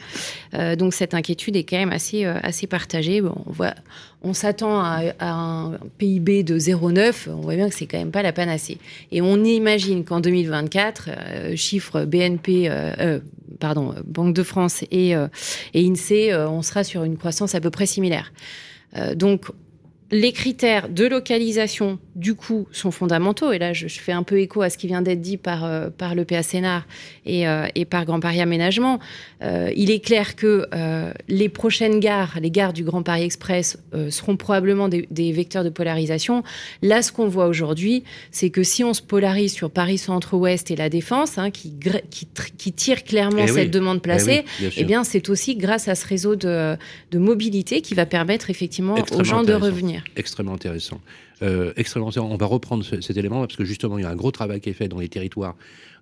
donc cette inquiétude est quand même assez, assez partagée. Bon, on voit on s'attend à, un PIB de 0,9, on voit bien que c'est quand même pas la panacée. Et on imagine qu'en 2024, euh, chiffre BNP, euh, euh, pardon, Banque de France et, et INSEE, on sera sur une croissance à peu près similaire. donc les critères de localisation, du coup, sont fondamentaux. Et là, je, fais un peu écho à ce qui vient d'être dit par, euh, par le PA Sénart et, euh, et, par Grand Paris Aménagement. Euh, il est clair que les prochaines gares, les gares du Grand Paris Express, seront probablement des, vecteurs de polarisation. Là, ce qu'on voit aujourd'hui, c'est que si on se polarise sur Paris Centre-Ouest et la Défense, hein, qui, qui, tire clairement eh cette demande eh placée, eh, bien, c'est aussi grâce à ce réseau de, de mobilité qui va permettre effectivement aux gens de revenir. Extrêmement intéressant. Euh, extrêmement intéressant. On va reprendre cet élément parce que justement, il y a un gros travail qui est fait dans les territoires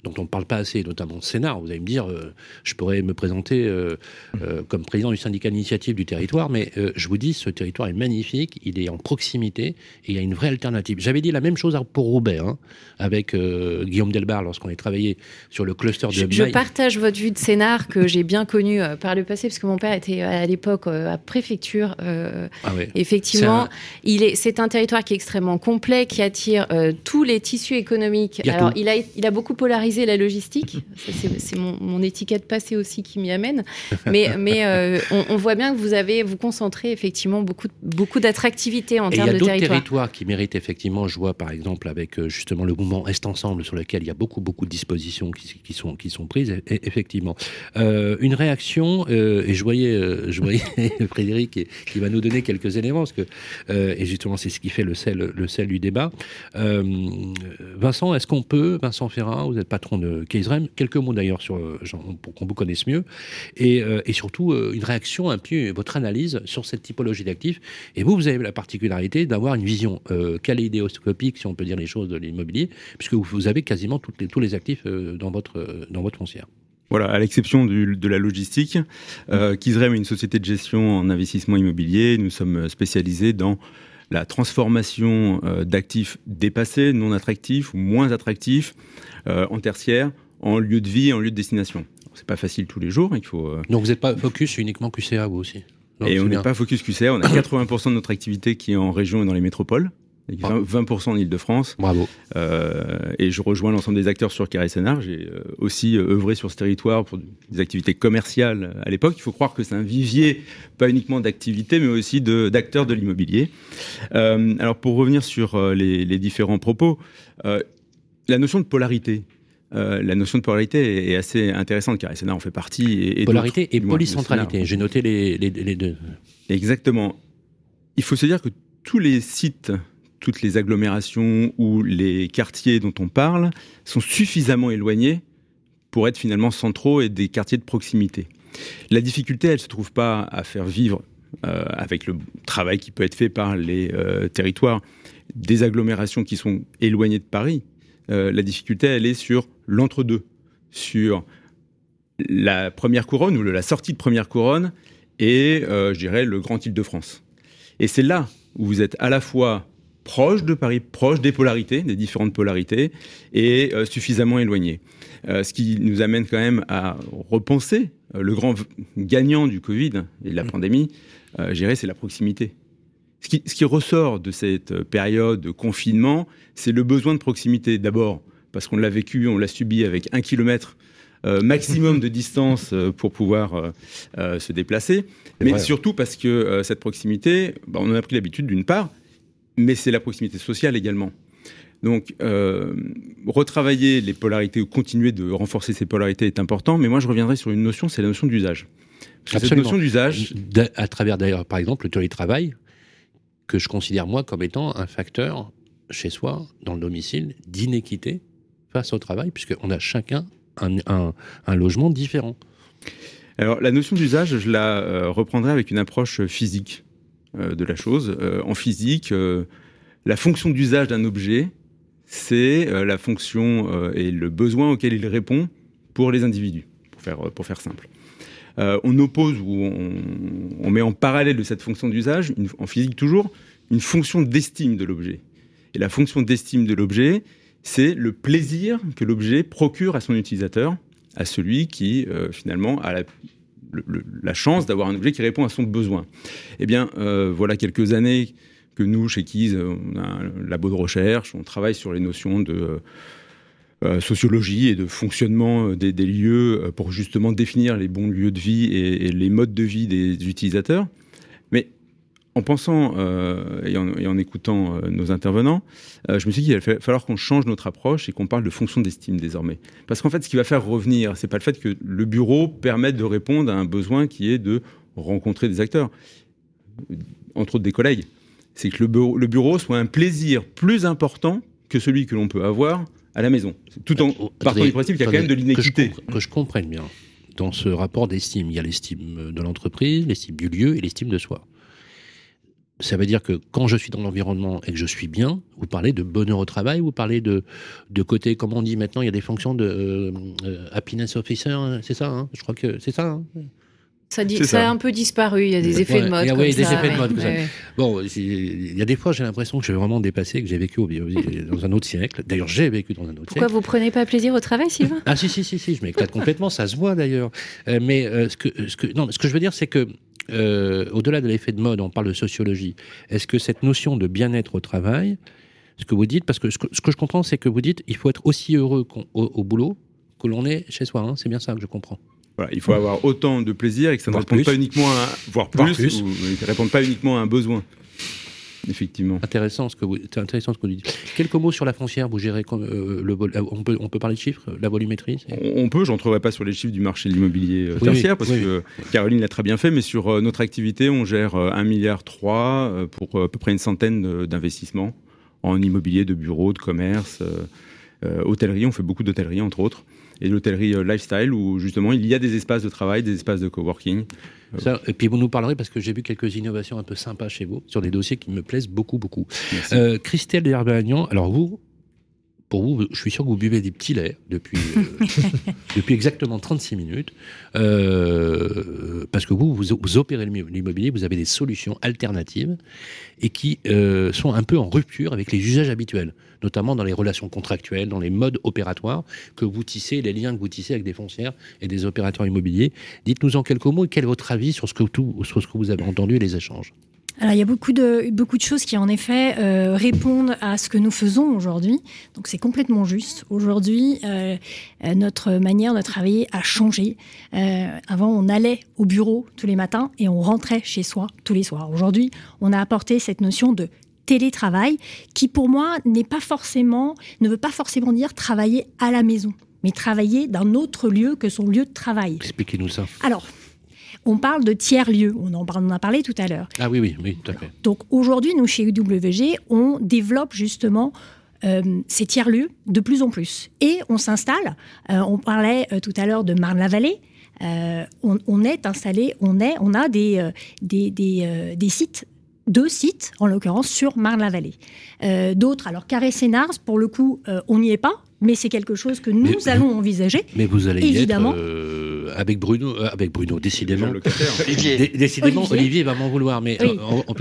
dont on ne parle pas assez, notamment au Sénat. Vous allez me dire, euh, je pourrais me présenter euh, euh, comme président du syndicat d'initiative du territoire, mais je vous dis, ce territoire est magnifique, il est en proximité et il y a une vraie alternative. J'avais dit la même chose pour Roubaix, hein, avec Guillaume Delbar, lorsqu'on a travaillé sur le cluster de... Je, je partage votre vue de scénar que j'ai bien connu par le passé, parce que mon père était à l'époque à préfecture. Ah Effectivement, il est, c'est un territoire qui est extrêmement complet, qui attire tous les tissus économiques. Alors, il a, il a beaucoup polarisé la logistique. C'est mon, étiquette passée aussi qui m'y amène. Mais, mais euh, on, voit bien que vous avez, vous concentrez effectivement beaucoup, beaucoup d'attractivité en termes de territoire. Il y a d'autres territoires qui méritent effectivement, je vois par exemple avec euh, justement le mouvement Est Ensemble sur lequel il y a beaucoup, beaucoup de dispositions qui, sont, qui sont prises, effectivement. Euh, une réaction, et je voyais, je voyais Frédéric qui, va nous donner quelques éléments, parce que, et justement c'est ce qui fait le sel, le sel du débat. Vincent, est-ce qu'on peut, Vincent Ferrand, vous n'êtes pas de Keisrem. Quelques mots d'ailleurs sur, euh, pour qu'on vous connaisse mieux. Et, euh, et surtout, euh, une réaction, un peu, votre analyse sur cette typologie d'actifs. Et vous, vous avez la particularité d'avoir une vision kaléidoscopique, si on peut dire les choses, de l'immobilier, puisque vous avez quasiment toutes les, tous les actifs dans, votre, dans votre foncière. Voilà, à l'exception de la logistique, euh, est une société de gestion en investissement immobilier. Nous sommes spécialisés dans la transformation d'actifs dépassés, non attractifs ou moins attractifs, en tertiaire, en lieu de vie et en lieu de destination. C'est pas facile tous les jours, il faut. Euh, Donc vous n'êtes pas focus uniquement QCA vous aussi? Et on n'est pas focus QCA, on a 80% de notre activité qui est en région et dans les métropoles. 20%, en Ile-de-France. Bravo. Euh, et je rejoins l'ensemble des acteurs sur Carré Sénard. J'ai aussi œuvré sur ce territoire pour des activités commerciales à l'époque. Il faut croire que c'est un vivier, pas uniquement d'activités, mais aussi d'acteurs de, l'immobilier. alors, pour revenir sur les, les différents propos, la notion de polarité, euh, la notion de polarité est, assez intéressante car SNA en fait partie. Et, polarité et polycentralité. J'ai noté les, deux. Exactement. Il faut se dire que tous les sites, toutes les agglomérations ou les quartiers dont on parle sont suffisamment éloignés pour être finalement centraux et des quartiers de proximité. La difficulté, elle ne se trouve pas à faire vivre euh, avec le travail qui peut être fait par les euh, territoires des agglomérations qui sont éloignées de Paris, euh, la difficulté, elle est sur l'entre-deux, sur la première couronne ou la sortie de première couronne et, euh, je dirais, le Grand Île-de-France. Et c'est là où vous êtes à la fois proche de Paris, proche des polarités, des différentes polarités, et euh, suffisamment éloigné. ce qui nous amène quand même à repenser le grand gagnant du Covid et de la mmh. pandémie, je dirais, c'est la proximité. Ce qui, ressort de cette période de confinement, c'est le besoin de proximité. D'abord, parce qu'on l'a vécu, on l'a subi avec un kilomètre euh, maximum de distance euh, pour pouvoir euh, se déplacer, mais surtout parce que cette proximité, bah, on en a pris l'habitude d'une part, mais c'est la proximité sociale également. Donc, retravailler les polarités ou continuer de renforcer ces polarités est important, mais moi je reviendrai sur une notion, c'est la notion d'usage. Cette notion d'usage. À travers d'ailleurs, par exemple, le télétravail, que je considère moi comme étant un facteur chez soi, dans le domicile, d'inéquité face au travail, puisqu'on a chacun un, logement différent. Alors la notion d'usage, je la euh, reprendrai avec une approche physique euh, de la chose. Euh, en physique, la fonction d'usage d'un objet, c'est la fonction et le besoin auquel il répond pour les individus, pour faire, pour faire simple. On oppose ou on, met en parallèle de cette fonction d'usage, en physique toujours, une fonction d'estime de l'objet. Et la fonction d'estime de l'objet, c'est le plaisir que l'objet procure à son utilisateur, à celui qui, euh, finalement, a la la chance d'avoir un objet qui répond à son besoin. Eh bien, euh, voilà quelques années que nous, chez Keys, on a un labo de recherche, on travaille sur les notions de euh, sociologie et de fonctionnement des, lieux pour justement définir les bons lieux de vie et, les modes de vie des utilisateurs. Mais en pensant et, en, écoutant nos intervenants, je me suis dit qu'il allait falloir qu'on change notre approche et qu'on parle de fonction d'estime désormais. Parce qu'en fait, ce qui va faire revenir, c'est pas le fait que le bureau permette de répondre à un besoin qui est de rencontrer des acteurs, entre autres des collègues. C'est que le bureau soit un plaisir plus important que celui que l'on peut avoir à la maison. Tout en partant du principe qu'il y a quand même de l'inéquité. que je comprenne bien. Dans ce rapport d'estime, il y a l'estime de l'entreprise, l'estime du lieu et l'estime de soi ça veut dire que quand je suis dans l'environnement et que je suis bien, vous parlez de bonheur au travail, vous parlez de, de côté, comme on dit maintenant, il y a des fonctions de euh, euh, happiness officer, hein, c'est ça, hein je crois que c'est ça. Hein ça, dit, ça, a un peu disparu, il y a des effets de mode. Oui, des effets de mode. Bon, il y a des fois, j'ai l'impression que j'ai vraiment dépassé, que j'ai vécu dans un autre siècle. D'ailleurs, j'ai vécu dans un autre siècle. Pourquoi vous prenez pas plaisir au travail, Sylvain? Ah, si, si, si, si, je m'éclate complètement, ça se voit d'ailleurs. Euh, mais ce, que, ce, que, non, ce que je veux dire, c'est que euh, au-delà de l'effet de mode, on parle de sociologie. Est-ce que cette notion de bien-être au travail, ce que vous dites, parce que ce que, je comprends, c'est que vous dites, il faut être aussi heureux au, boulot que l'on est chez soi. Hein. c'est bien ça que je comprends. Voilà, il faut avoir autant de plaisir et que ça ne réponde pas uniquement à, voire plus, Ou, pas uniquement à un besoin. Effectivement. Intéressant ce que vous, intéressant ce que vous dites. Quelques mots sur la foncière, vous gérez euh, le, euh, on peut, on peut parler de chiffres, la volumétrie On peut, j'entrerai pas sur les chiffres du marché de l'immobilier euh, tertiaire, parce que Caroline l'a très bien fait, mais sur notre activité, on gère 1,3 milliard pour à peu près une centaine d'investissements en immobilier, de bureaux, de commerce, hôtellerie, on fait beaucoup d'hôtellerie entre autres et l'hôtellerie lifestyle où justement il y a des espaces de travail, des espaces de coworking et puis vous nous parlerez parce que j'ai vu quelques innovations un peu sympas chez vous sur des dossiers qui me plaisent beaucoup, beaucoup. Euh, Christelle Derbagnan, alors vous, pour vous, je suis sûr que vous buvez des petits laits depuis, euh, depuis exactement 36 minutes, euh, parce que vous, vous, opérez l'immobilier, vous avez des solutions alternatives et qui euh, sont un peu en rupture avec les usages habituels, notamment dans les relations contractuelles, dans les modes opératoires que vous tissez, les liens que vous tissez avec des foncières et des opérateurs immobiliers. Dites-nous en quelques mots quel est votre avis sur ce que, tout, sur ce que vous avez entendu et les échanges? Alors, il y a beaucoup de, beaucoup de choses qui, en effet, euh, répondent à ce que nous faisons aujourd'hui. Donc, c'est complètement juste. Aujourd'hui, euh, euh, notre manière de travailler a changé. avant, on allait au bureau tous les matins et on rentrait chez soi tous les soirs. Aujourd'hui, on a apporté cette notion de télétravail qui, pour moi, n'est pas forcément, ne veut pas forcément dire travailler à la maison, mais travailler d'un autre lieu que son lieu de travail. Expliquez-nous ça. Alors, on parle de tiers-lieux. On en a parlé tout à l'heure. Ah oui, oui, oui, tout à fait. Donc aujourd'hui, nous, chez UWG, on développe justement euh, ces tiers-lieux de plus en plus. Et on s'installe. Euh, on parlait euh, tout à l'heure de Marne-la-Vallée. On, est installé, on, est, on a des, des, des, sites deux sites, en l'occurrence, sur Marne-la-Vallée. D'autres, alors Carré-Sénars, pour le coup, on n'y est pas, mais c'est quelque chose que nous allons envisager. Mais vous allez évidemment. y être avec Bruno, euh, avec Bruno, décidément. Olivier. décidément, Olivier. va m'en vouloir. Mais euh,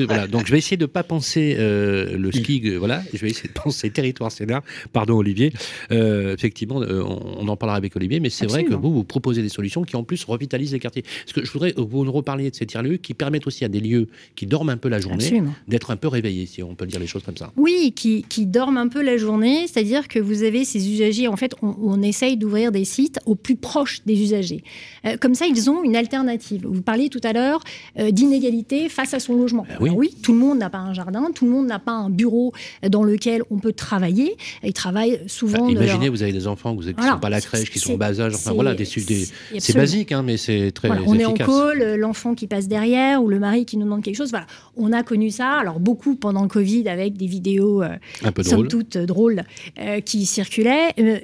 voilà. Donc, je vais essayer de ne pas penser euh, le ski. Voilà. Je vais essayer de penser territoire scénar. Pardon, Olivier. effectivement, on, en parlera avec Olivier. Mais c'est vrai que vous, vous proposez des solutions qui, en plus, revitalisent les quartiers. Parce que je voudrais que vous nous reparliez de ces tiers-lieux qui permettent aussi à des lieux qui dorment un peu la journée d'être un peu réveillés, si on peut dire les choses comme ça. Oui, qui, qui dorment un peu la journée. C'est-à-dire que vous avez ces usagers. En fait, on, on essaye d'ouvrir des sites au plus proche des usagers. Euh, comme ça, ils ont une alternative. Vous parliez tout à l'heure euh, d'inégalité face à son logement. Ben oui. tout le monde n'a pas un jardin, tout le monde n'a pas un bureau dans lequel on peut travailler. Ils travaillent souvent. imaginez, vous avez des enfants qui ne sont pas à la crèche, qui sont en bas âge. Enfin voilà, c'est basique, hein, mais c'est très On est en call, euh, l'enfant qui passe derrière ou le mari qui nous demande quelque chose. Voilà, on a connu ça. Alors beaucoup pendant le Covid avec des vidéos un peu somme toute drôles qui circulaient.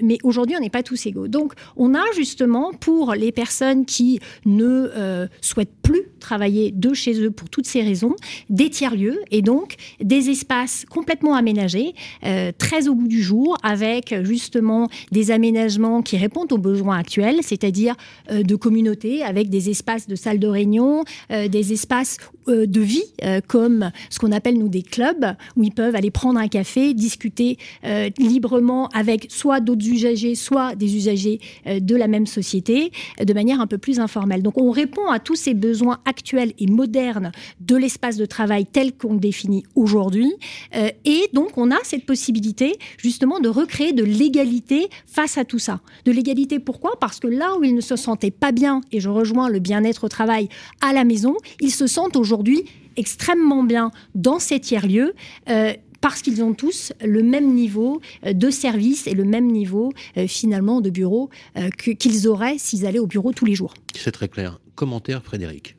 Mais aujourd'hui, on n'est pas tous égaux. Donc, on a justement pour les personnes qui ne euh, souhaitent plus travailler de chez eux pour toutes ces raisons, des tiers-lieux et donc des espaces complètement aménagés, euh, très au goût du jour, avec justement des aménagements qui répondent aux besoins actuels, c'est-à-dire euh, de communautés, avec des espaces de salles de réunion, des espaces de vie, comme ce qu'on appelle nous des clubs, où ils peuvent aller prendre un café, discuter librement avec soit d'autres usagers, soit des usagers de la même société, de de manière un peu plus informelle. Donc on répond à tous ces besoins actuels et modernes de l'espace de travail tel qu'on le définit aujourd'hui. Euh, et donc on a cette possibilité justement de recréer de l'égalité face à tout ça. De l'égalité pourquoi? Parce que là où ils ne se sentaient pas bien, et je rejoins le bien-être au travail à la maison, ils se sentent aujourd'hui extrêmement bien dans ces tiers-lieux. Euh, parce qu'ils ont tous le même niveau euh, de service et le même niveau euh, finalement de bureau euh, qu'ils auraient s'ils allaient au bureau tous les jours. C'est très clair. Commentaire, Frédéric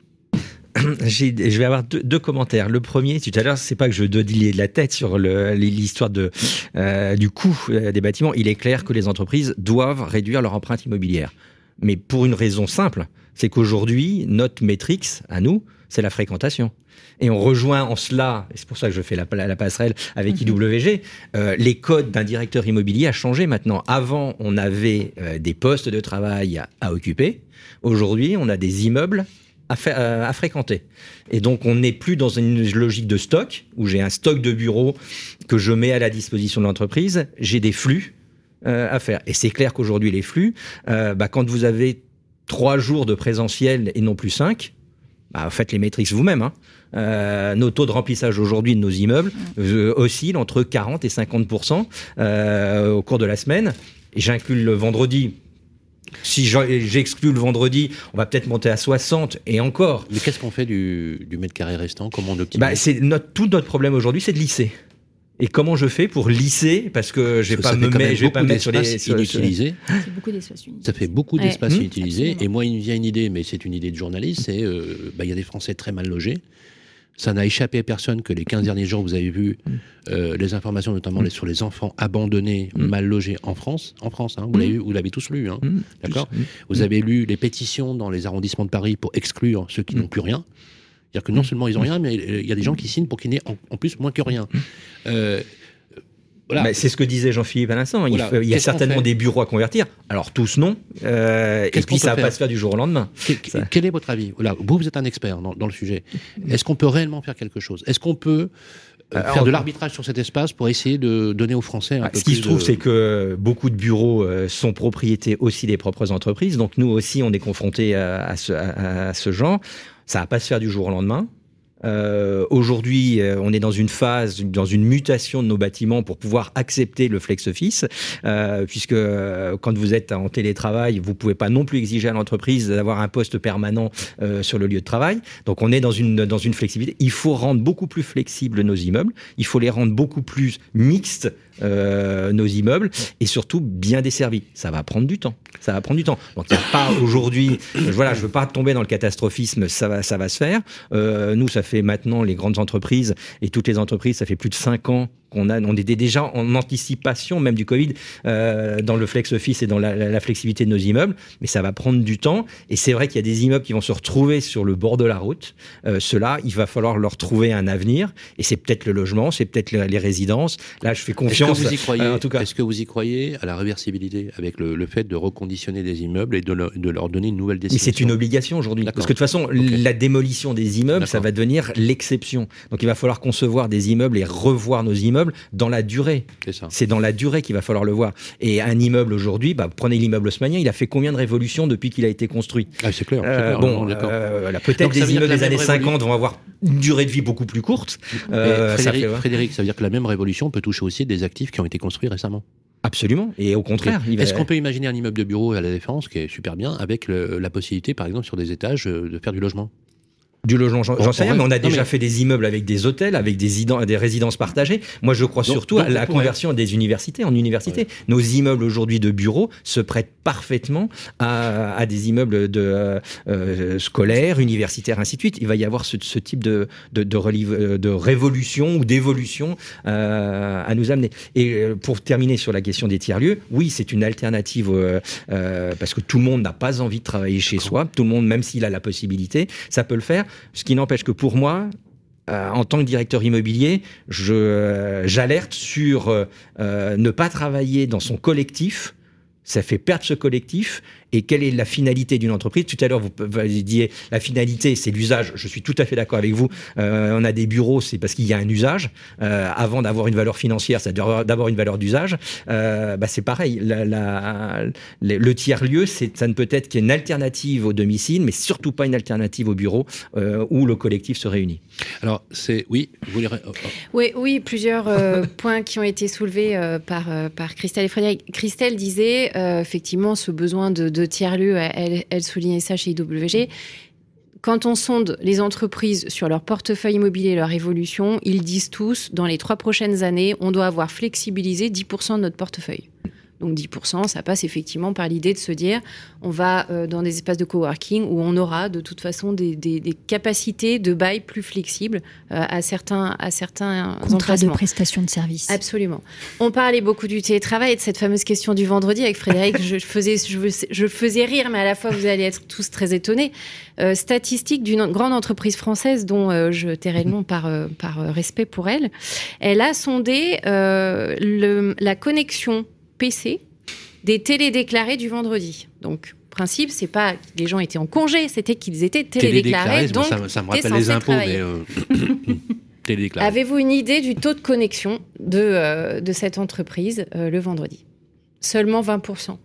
je vais avoir deux, commentaires. Le premier, tout à l'heure, c'est pas que je dois de la tête sur l'histoire de, du coût des bâtiments. Il est clair que les entreprises doivent réduire leur empreinte immobilière. Mais pour une raison simple, c'est qu'aujourd'hui, notre métrix, à nous, c'est la fréquentation. Et on rejoint en cela, et c'est pour ça que je fais la, passerelle avec mhm. IWG, euh, les codes d'un directeur immobilier a changé maintenant. Avant, on avait euh, des postes de travail à, occuper. Aujourd'hui, on a des immeubles à, euh, à, fréquenter. Et donc, on n'est plus dans une logique de stock, où j'ai un stock de bureaux que je mets à la disposition de l'entreprise. J'ai des flux à faire. Et c'est clair qu'aujourd'hui, les flux, bah, quand vous avez trois jours de présentiel et non plus cinq, bah, faites les métriques vous-même. Hein. Euh, nos taux de remplissage aujourd'hui de nos immeubles euh, oscillent entre 40 et 50 euh, au cours de la semaine. Et j'inclus le vendredi. Si j'exclus le vendredi, on va peut-être monter à 60 et encore. Mais qu'est-ce qu'on fait du, mètre carré restant? Comment on optimise? Bah, c'est notre, Tout notre problème aujourd'hui, c'est de lisser. Et comment je fais pour lisser Parce que je vais pas me mettre, je vais pas mettre sur les inutilisés. beaucoup d'espace Ça fait beaucoup d'espace inutilisé. Et moi, il me vient une idée, mais c'est une idée de journaliste. C'est, bah, il y a des Français très mal logés. Ça n'a échappé à personne que les 15 derniers jours, vous avez vu mm. euh, les informations, notamment mm. sur les enfants abandonnés, mal logés en France. En France, hein, vous l'avez tous lu, hein, d'accord Vous avez lu les pétitions dans les arrondissements de Paris pour exclure ceux qui n'ont plus rien. C'est-à-dire que non seulement ils n'ont rien, mais il y a des gens qui signent pour qu'ils n'aient en, plus moins que rien. Euh, c'est ce que disait Jean-Philippe à l'instant. Il, y a certainement des bureaux à convertir. Alors tous non. Euh, et puis ça va pas se faire du jour au lendemain. Quel, est votre avis? Vous, vous êtes un expert dans, le sujet. Est-ce qu'on peut réellement faire quelque chose? Est-ce qu'on peut euh, faire de l'arbitrage sur cet espace pour essayer de donner aux Français un bah, peu Ce qui se trouve, c'est que beaucoup de bureaux euh, sont propriétés aussi des propres entreprises. Donc nous aussi, on est confrontés à, ce, à ce genre. Ça va pas se faire du jour au lendemain. Euh, Aujourd'hui, euh, on est dans une phase, dans une mutation de nos bâtiments pour pouvoir accepter le flex office, euh, puisque euh, quand vous êtes en télétravail, vous pouvez pas non plus exiger à l'entreprise d'avoir un poste permanent euh, sur le lieu de travail. Donc, on est dans une dans une flexibilité. Il faut rendre beaucoup plus flexibles nos immeubles. Il faut les rendre beaucoup plus mixtes euh, nos immeubles et surtout bien desservis. Ça va prendre du temps. Ça va prendre du temps. Donc il n'y a pas aujourd'hui, euh, voilà, je veux pas tomber dans le catastrophisme, ça va, ça va se faire. Euh, nous, ça fait maintenant les grandes entreprises et toutes les entreprises, ça fait plus de cinq ans on, a, on était déjà en anticipation même du Covid euh, dans le flex office et dans la, flexibilité de nos immeubles, mais ça va prendre du temps. Et c'est vrai qu'il y a des immeubles qui vont se retrouver sur le bord de la route. Euh, Cela, il va falloir leur trouver un avenir. Et c'est peut-être le logement, c'est peut-être les, résidences. Là, je fais confiance. Est-ce que vous y croyez, en tout cas. Est-ce que vous y croyez à la réversibilité avec le, fait de reconditionner des immeubles et de, leur donner une nouvelle décision Mais c'est une obligation aujourd'hui. Parce que de toute façon, la démolition des immeubles, ça va devenir l'exception. Donc il va falloir concevoir des immeubles et revoir nos immeubles dans la durée. C'est dans la durée qu'il va falloir le voir. Et un immeuble aujourd'hui, bah, prenez l'immeuble haussmanien, il a fait combien de révolutions depuis qu'il a été construit? Ah, C'est clair. Euh, bon, euh, peut-être des immeubles des années 50 vont avoir une durée de vie beaucoup plus courte. Euh, Frédéric, ça veut dire que la même révolution peut toucher aussi des actifs qui ont été construits récemment. Absolument. Et au contraire, est-ce qu'on peut imaginer un immeuble de bureau à la Défense qui est super bien avec la possibilité, par exemple, sur des étages, de faire du logement? Du logement, j'en sais rien, mais on a déjà fait des immeubles avec des hôtels, avec des, des résidences partagées. Moi, je crois surtout à la conversion des universités en universités. Nos immeubles aujourd'hui de bureaux se prêtent parfaitement à, à des immeubles de euh, euh scolaires, universitaires, ainsi de suite. Il va y avoir ce, ce type de, de, de, euh, de, révolution ou d'évolution euh, à nous amener. Et euh, pour terminer sur la question des tiers-lieux, oui, c'est une alternative euh, parce que tout le monde n'a pas envie de travailler chez soi. Tout le monde, même s'il a la possibilité, ça peut le faire. Ce qui n'empêche que pour moi, euh, en tant que directeur immobilier, euh, j'alerte sur euh, ne pas travailler dans son collectif. Ça fait perdre ce collectif et quelle est la finalité d'une entreprise? Tout à l'heure, vous, vous disiez la finalité, c'est l'usage. Je suis tout à fait d'accord avec vous. Euh, on a des bureaux, c'est parce qu'il y a un usage. Euh, avant d'avoir une valeur financière, c'est d'avoir une valeur d'usage. Euh, bah, c'est pareil. La, la, le tiers-lieu, ça ne peut être qu'une alternative au domicile, mais surtout pas une alternative au bureau où le collectif se réunit. Alors, c'est. Oui, vous voulez. Oui, oui, plusieurs points qui ont été soulevés par, par Christelle et Frédéric. Christelle disait effectivement ce besoin de, de tiers-lieu, elle, elle soulignait ça chez IWG. Quand on sonde les entreprises sur leur portefeuille immobilier, leur évolution, ils disent tous, dans les trois prochaines années, on doit avoir flexibilisé 10% de notre portefeuille. Donc 10%, ça passe effectivement par l'idée de se dire, on va euh, dans des espaces de coworking où on aura de toute façon des, capacités de bail plus flexibles euh, à certains à certains contrats de prestation de services. Absolument. On parlait beaucoup du télétravail et de cette fameuse question du vendredi avec Frédéric. je faisais je, faisais rire, mais à la fois vous allez être tous très étonnés. Euh, statistique d'une grande entreprise française dont je tairai le nom par par respect pour elle. Elle a sondé le, la connexion PC des télédéclarés du vendredi. Donc, principe, c'est pas que les gens étaient en congé, c'était qu'ils étaient télédéclarés. donc, ça, me rappelle les impôts, mais euh, télédéclarés. Avez-vous une idée du taux de connexion de, euh, de cette entreprise euh, le vendredi? Seulement 20%.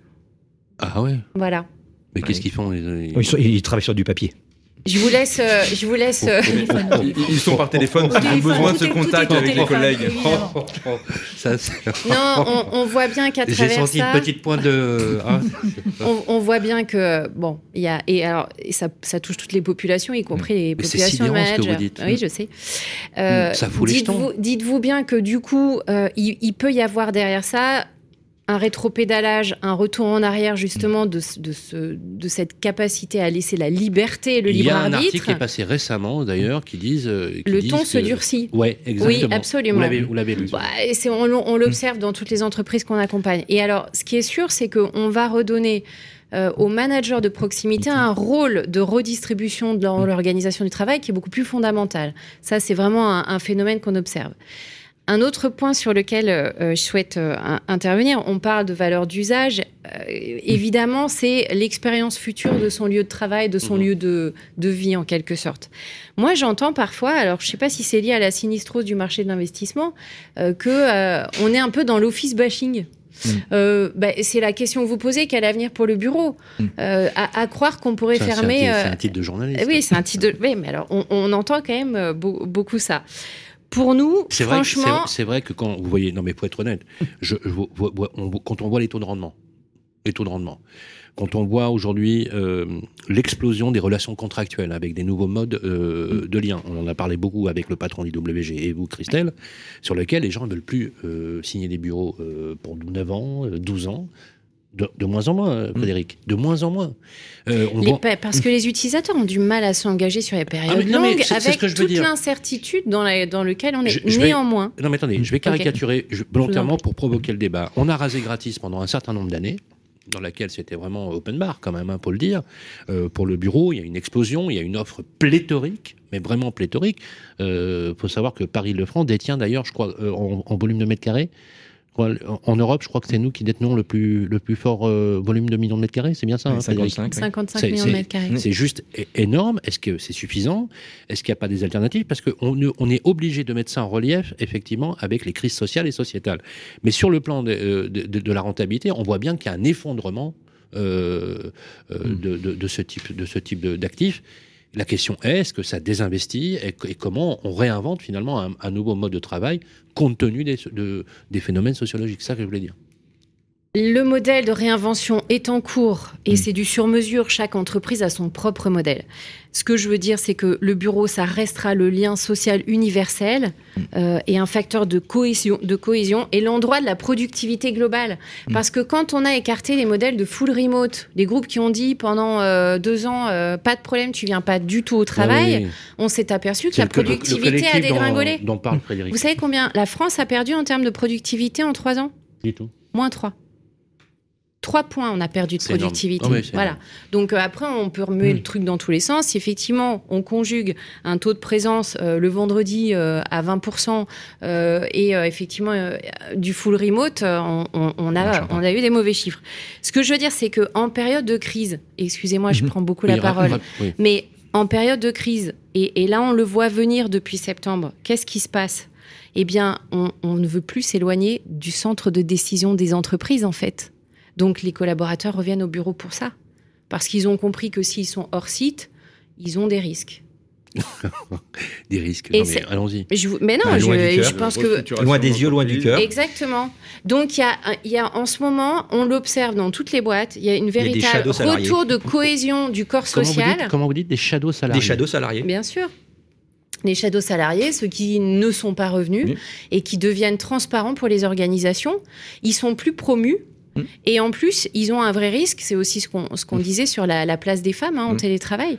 Ah ouais? Voilà. Mais qu'est-ce qu'ils font ils travaillent sur du papier. Je vous laisse. Euh, je vous laisse. Euh, ils sont par téléphone. Ils ont besoin de ce contact avec les collègues. non, on, voit bien qu'à travers J'ai senti une petite pointe de. Hein, on, voit bien que bon, il y a et alors ça, ça, touche toutes les populations, y compris les populations managers. Oui, je sais. Euh, ça fout dites-vous, dites-vous bien que du coup, il peut y avoir derrière ça un rétropédalage, un retour en arrière justement de, de, ce, de cette capacité à laisser la liberté et le libre arbitre. Il y a un article qui est passé récemment d'ailleurs qui disent... Euh, le ton se durcit. Ouais, exactement. Oui, absolument. Vous l'avez lu. Bah, on, on l'observe dans toutes les entreprises qu'on accompagne. Et alors, ce qui est sûr, c'est qu'on va redonner... Euh, aux managers de proximité un rôle de redistribution dans l'organisation du travail qui est beaucoup plus fondamental. Ça, c'est vraiment un, un phénomène qu'on observe. Un autre point sur lequel euh, euh, je souhaite euh, intervenir, on parle de valeur d'usage. évidemment, c'est l'expérience future de son lieu de travail, de son mhm. lieu de, vie en quelque sorte. Moi, j'entends parfois, alors je ne sais pas si c'est lié à la sinistrose du marché de l'investissement, que on est un peu dans l'office bashing. Mhm. Bah, c'est la question que vous posez, quel avenir pour le bureau? Mhm. à, croire qu'on pourrait fermer. C'est un, titre de journaliste. oui, c'est un titre de. Oui, mais alors on, on entend quand même beaucoup ça pour nous, franchement. C'est vrai que quand vous voyez, non mais pour être honnête, je, quand on voit les taux de rendement, les taux de rendement, quand on voit aujourd'hui euh, l'explosion des relations contractuelles avec des nouveaux modes euh, de lien, on en a parlé beaucoup avec le patron d'IWG et vous, Christelle, sur lequel les gens ne veulent plus euh, signer des bureaux pour 9 ans, 12 ans. De, moins en moins, euh, mm. Frédéric. De moins en moins. Euh, parce que les utilisateurs ont du mal à s'engager sur les périodes ah, longues avec toute l'incertitude dans, dans lequel on est. Néanmoins. non, mais attendez, je vais caricaturer volontairement pour provoquer le débat. On a rasé gratis pendant un certain nombre d'années dans laquelle c'était vraiment open bar quand même, hein, pour le dire. Euh, pour le bureau, il y a une explosion, il y a une offre pléthorique, mais vraiment pléthorique. Il faut savoir que Paris-Le-France détient d'ailleurs, je crois, en, en, volume de mètres carrés, en Europe, je crois que c'est nous qui détenons le plus, le plus fort euh, volume de millions de mètres carrés, c'est bien ça hein, 55, 55 millions de mètres carrés. C'est juste énorme. Est-ce que c'est suffisant? Est-ce qu'il n'y a pas des alternatives? Parce qu'on on est obligé de mettre ça en relief, effectivement, avec les crises sociales et sociétales. Mais sur le plan de, euh, la rentabilité, on voit bien qu'il y a un effondrement euh, hmm. de, ce type, de ce type d'actifs. La question est, est-ce que ça désinvestit et, comment on réinvente finalement un, nouveau mode de travail compte tenu des, des phénomènes sociologiques? C'est ça que je voulais dire. Le modèle de réinvention est en cours et mm. c'est du sur-mesure. Chaque entreprise a son propre modèle. Ce que je veux dire, c'est que le bureau, ça restera le lien social universel mm. euh, et un facteur de cohésion, de cohésion et l'endroit de la productivité globale. Mm. Parce que quand on a écarté les modèles de full remote, les groupes qui ont dit pendant euh, deux ans, euh, pas de problème, tu viens pas du tout au travail, on s'est aperçu que la productivité a dégringolé. Vous savez combien la France a perdu en termes de productivité en trois ans? Du tout. Moins trois. Trois points, on a perdu de productivité. voilà. Donc après, on peut remuer le hmm. truc dans tous les sens. Si effectivement, on conjugue un taux de présence le vendredi à 20% et effectivement du full remote, on, a, on a eu des mauvais chiffres. Ce que je veux dire, c'est qu'en période de crise, excusez-moi, je mhm. prends beaucoup la parole, mais en période de crise, et, là on le voit venir depuis septembre, qu'est-ce qui se passe? Eh bien, on, ne veut plus s'éloigner du centre de décision des entreprises, en fait. Donc les collaborateurs reviennent au bureau pour ça. Parce qu'ils ont compris que s'ils sont hors site, ils ont des risques. des risques. Non, mais allons-y. Mais non, je, pense que. Loin des yeux, loin du cœur. Exactement. Donc, il y, a, il y a en ce moment, on l'observe dans toutes les boîtes, il y a une véritable retour de cohésion du corps social. comment vous dites Des shadows salariés Des shadows salariés. Bien sûr les shadows salariés, ceux qui ne sont pas revenus et qui deviennent transparents pour les organisations, ils sont plus promus Mm. Et en plus, ils ont un vrai risque, c'est aussi ce qu'on ce qu'on mm. disait sur la, place des femmes hein, en mm. télétravail.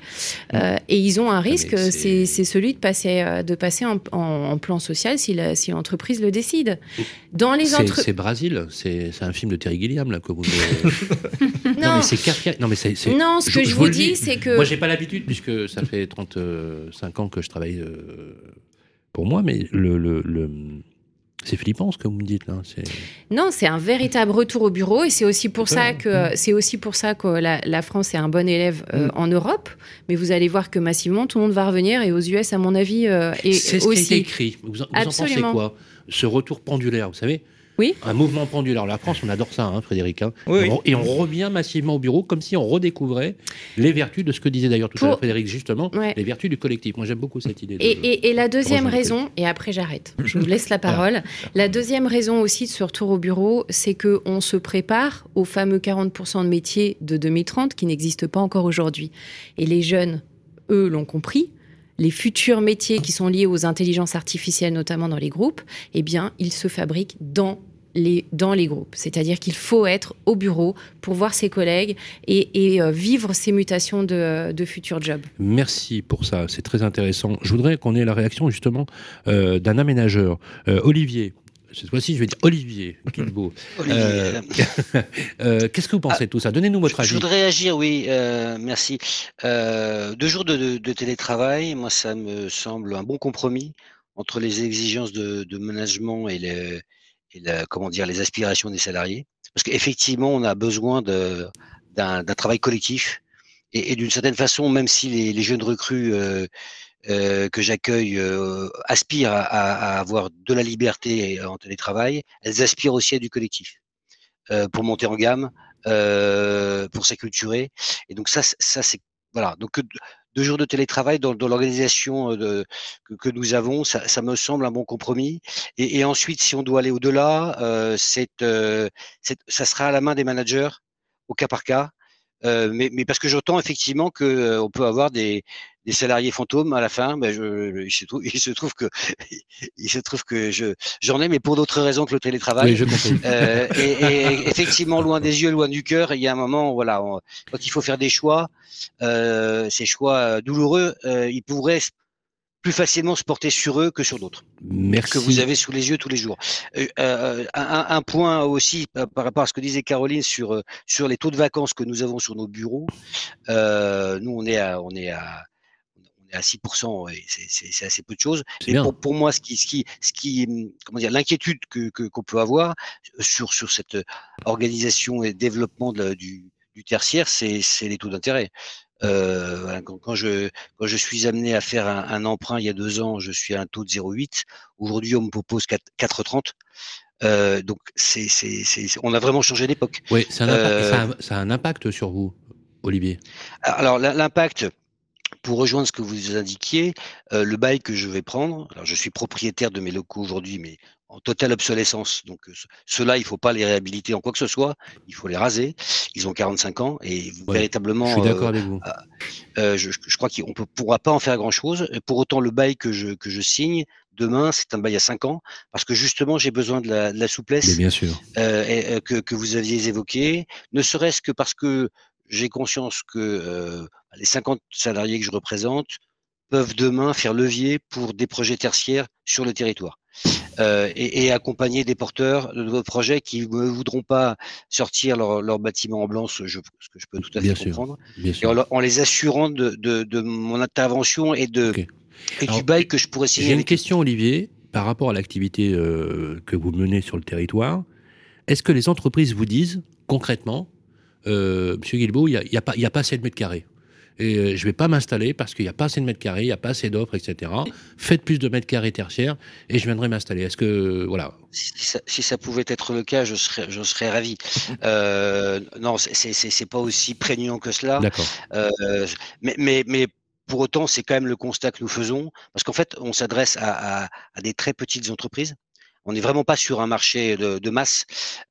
Euh, et ils ont un ah, risque, c'est celui de passer, euh, de passer en, plan social si l'entreprise le décide. Dans les C'est Brésil, c'est un film de Terry Gilliam, là, que vous... non, mais c'est Non, mais c'est... Non, ce que je, vous, dis, c'est que... Moi, j'ai pas l'habitude, puisque ça fait 35 ans que je travaille euh, pour moi, mais le, le c'est flippant ce que vous me dites là. Non, c'est un véritable retour au bureau et c'est aussi pour ça que c'est aussi pour ça que la, France est un bon élève euh, mm. en Europe. Mais vous allez voir que massivement tout le monde va revenir et aux US, à mon avis, euh, et c'est ce qui a été écrit. Vous, en pensez quoi? Ce retour pendulaire, vous savez un mouvement pendulaire. La France, on adore ça, hein, Frédéric. Hein. Et on revient massivement au bureau comme si on redécouvrait les vertus de ce que disait d'ailleurs tout à l'heure Frédéric, justement, les vertus du collectif. Moi, j'aime beaucoup cette idée. et, la deuxième raison, et après j'arrête, je vous laisse la parole. La deuxième raison aussi de ce retour au bureau, c'est qu'on se prépare aux fameux 40% de métiers de 2030 qui n'existent pas encore aujourd'hui. Et les jeunes, eux, l'ont compris les futurs métiers qui sont liés aux intelligences artificielles, notamment dans les groupes, eh bien, ils se fabriquent dans les, dans les groupes. C'est-à-dire qu'il faut être au bureau pour voir ses collègues et, euh, vivre ces mutations de, de, futurs jobs. Merci pour ça, c'est très intéressant. Je voudrais qu'on ait la réaction justement euh, d'un aménageur. Euh, Olivier, cette fois-ci, je vais dire Olivier Qu'est-ce que vous pensez de tout ça? Donnez-nous votre avis. Je voudrais réagir, oui, merci. deux jours de, de, télétravail, moi, ça me semble un bon compromis entre les exigences de, de management et les, et comment dire, les aspirations des salariés. Parce qu'effectivement, on a besoin d'un travail collectif. Et, d'une certaine façon, même si les, jeunes recrues euh, euh, que j'accueille euh, aspirent à, avoir de la liberté en télétravail, elles aspirent aussi à du collectif pour monter en gamme, pour s'acculturer. Et donc ça, ça c'est voilà. Donc deux jours de télétravail dans, l'organisation euh, que, nous avons, ça, me semble un bon compromis. Et, ensuite, si on doit aller au-delà, euh, euh, ça sera à la main des managers au cas par cas. mais, parce que j'entends effectivement qu'on peut avoir des, salariés fantômes à la fin. Ben je, il, se trouve, il, se trouve, que il se trouve que je j'en ai, mais pour d'autres raisons que le télétravail. Oui, je et, effectivement, loin des yeux, loin du cœur, il y a un moment, voilà, quand il faut faire des choix, euh, ces choix euh, douloureux, euh, ils pourraient plus facilement se porter sur eux que sur d'autres. Merci. Que vous avez sous les yeux tous les jours. un, point aussi par rapport à ce que disait Caroline sur sur les taux de vacances que nous avons sur nos bureaux. nous, on est à on est à est à 6%, et c'est assez peu de choses. Mais pour, moi, ce qui, ce qui, ce qui, comment dire, l'inquiétude que qu'on peut avoir sur sur cette organisation et développement de, du du tertiaire, c'est les taux d'intérêt. Euh, quand, je, quand je suis amené à faire un, emprunt il y a deux ans, je suis à un taux de 0,8. Aujourd'hui, on me propose 4,30. Euh, donc, c'est, on a vraiment changé d'époque. Oui, ça, euh, ça, a un impact sur vous, Olivier? Alors, l'impact, pour rejoindre ce que vous indiquiez, euh, le bail que je vais prendre, alors je suis propriétaire de mes locaux aujourd'hui, mais en totale obsolescence. Donc euh, ceux-là, il ne faut pas les réhabiliter en quoi que ce soit, il faut les raser. Ils ont 45 ans et véritablement. Je suis d'accord avec vous. Euh, je, je, crois qu'on ne pourra pas en faire grand-chose. Pour autant, le bail que je, que je signe demain, c'est un bail à 5 ans, parce que justement, j'ai besoin de la, de la souplesse bien sûr. Euh, que, que vous aviez évoqué, ne serait-ce que parce que j'ai conscience que euh, les 50 salariés que je représente peuvent demain faire levier pour des projets tertiaires sur le territoire. et, accompagner des porteurs de vos projets qui ne voudront pas sortir leur, bâtiment en blanc, ce, que je peux tout à fait comprendre, en, les assurant de, mon intervention et, de, du bail que je pourrais signer. J'ai une question, Olivier, par rapport à l'activité que vous menez sur le territoire. Est-ce que les entreprises vous disent concrètement, euh, Monsieur Guilbeault, il n'y a, a, a, pas assez de mètres carrés et euh, je ne vais pas m'installer parce qu'il n'y a pas assez de mètres carrés, il n'y a pas assez d'offres, etc. Faites plus de mètres carrés tertiaires et je viendrai m'installer. Est-ce que voilà si ça, pouvait être le cas, je serais, je serais ravi. Euh, non, c'est pas aussi prégnant que cela. D'accord. Euh, mais, mais, mais pour autant, c'est quand même le constat que nous faisons, parce qu'en fait, on s'adresse à, à, à, des très petites entreprises on n'est vraiment pas sur un marché de, masse.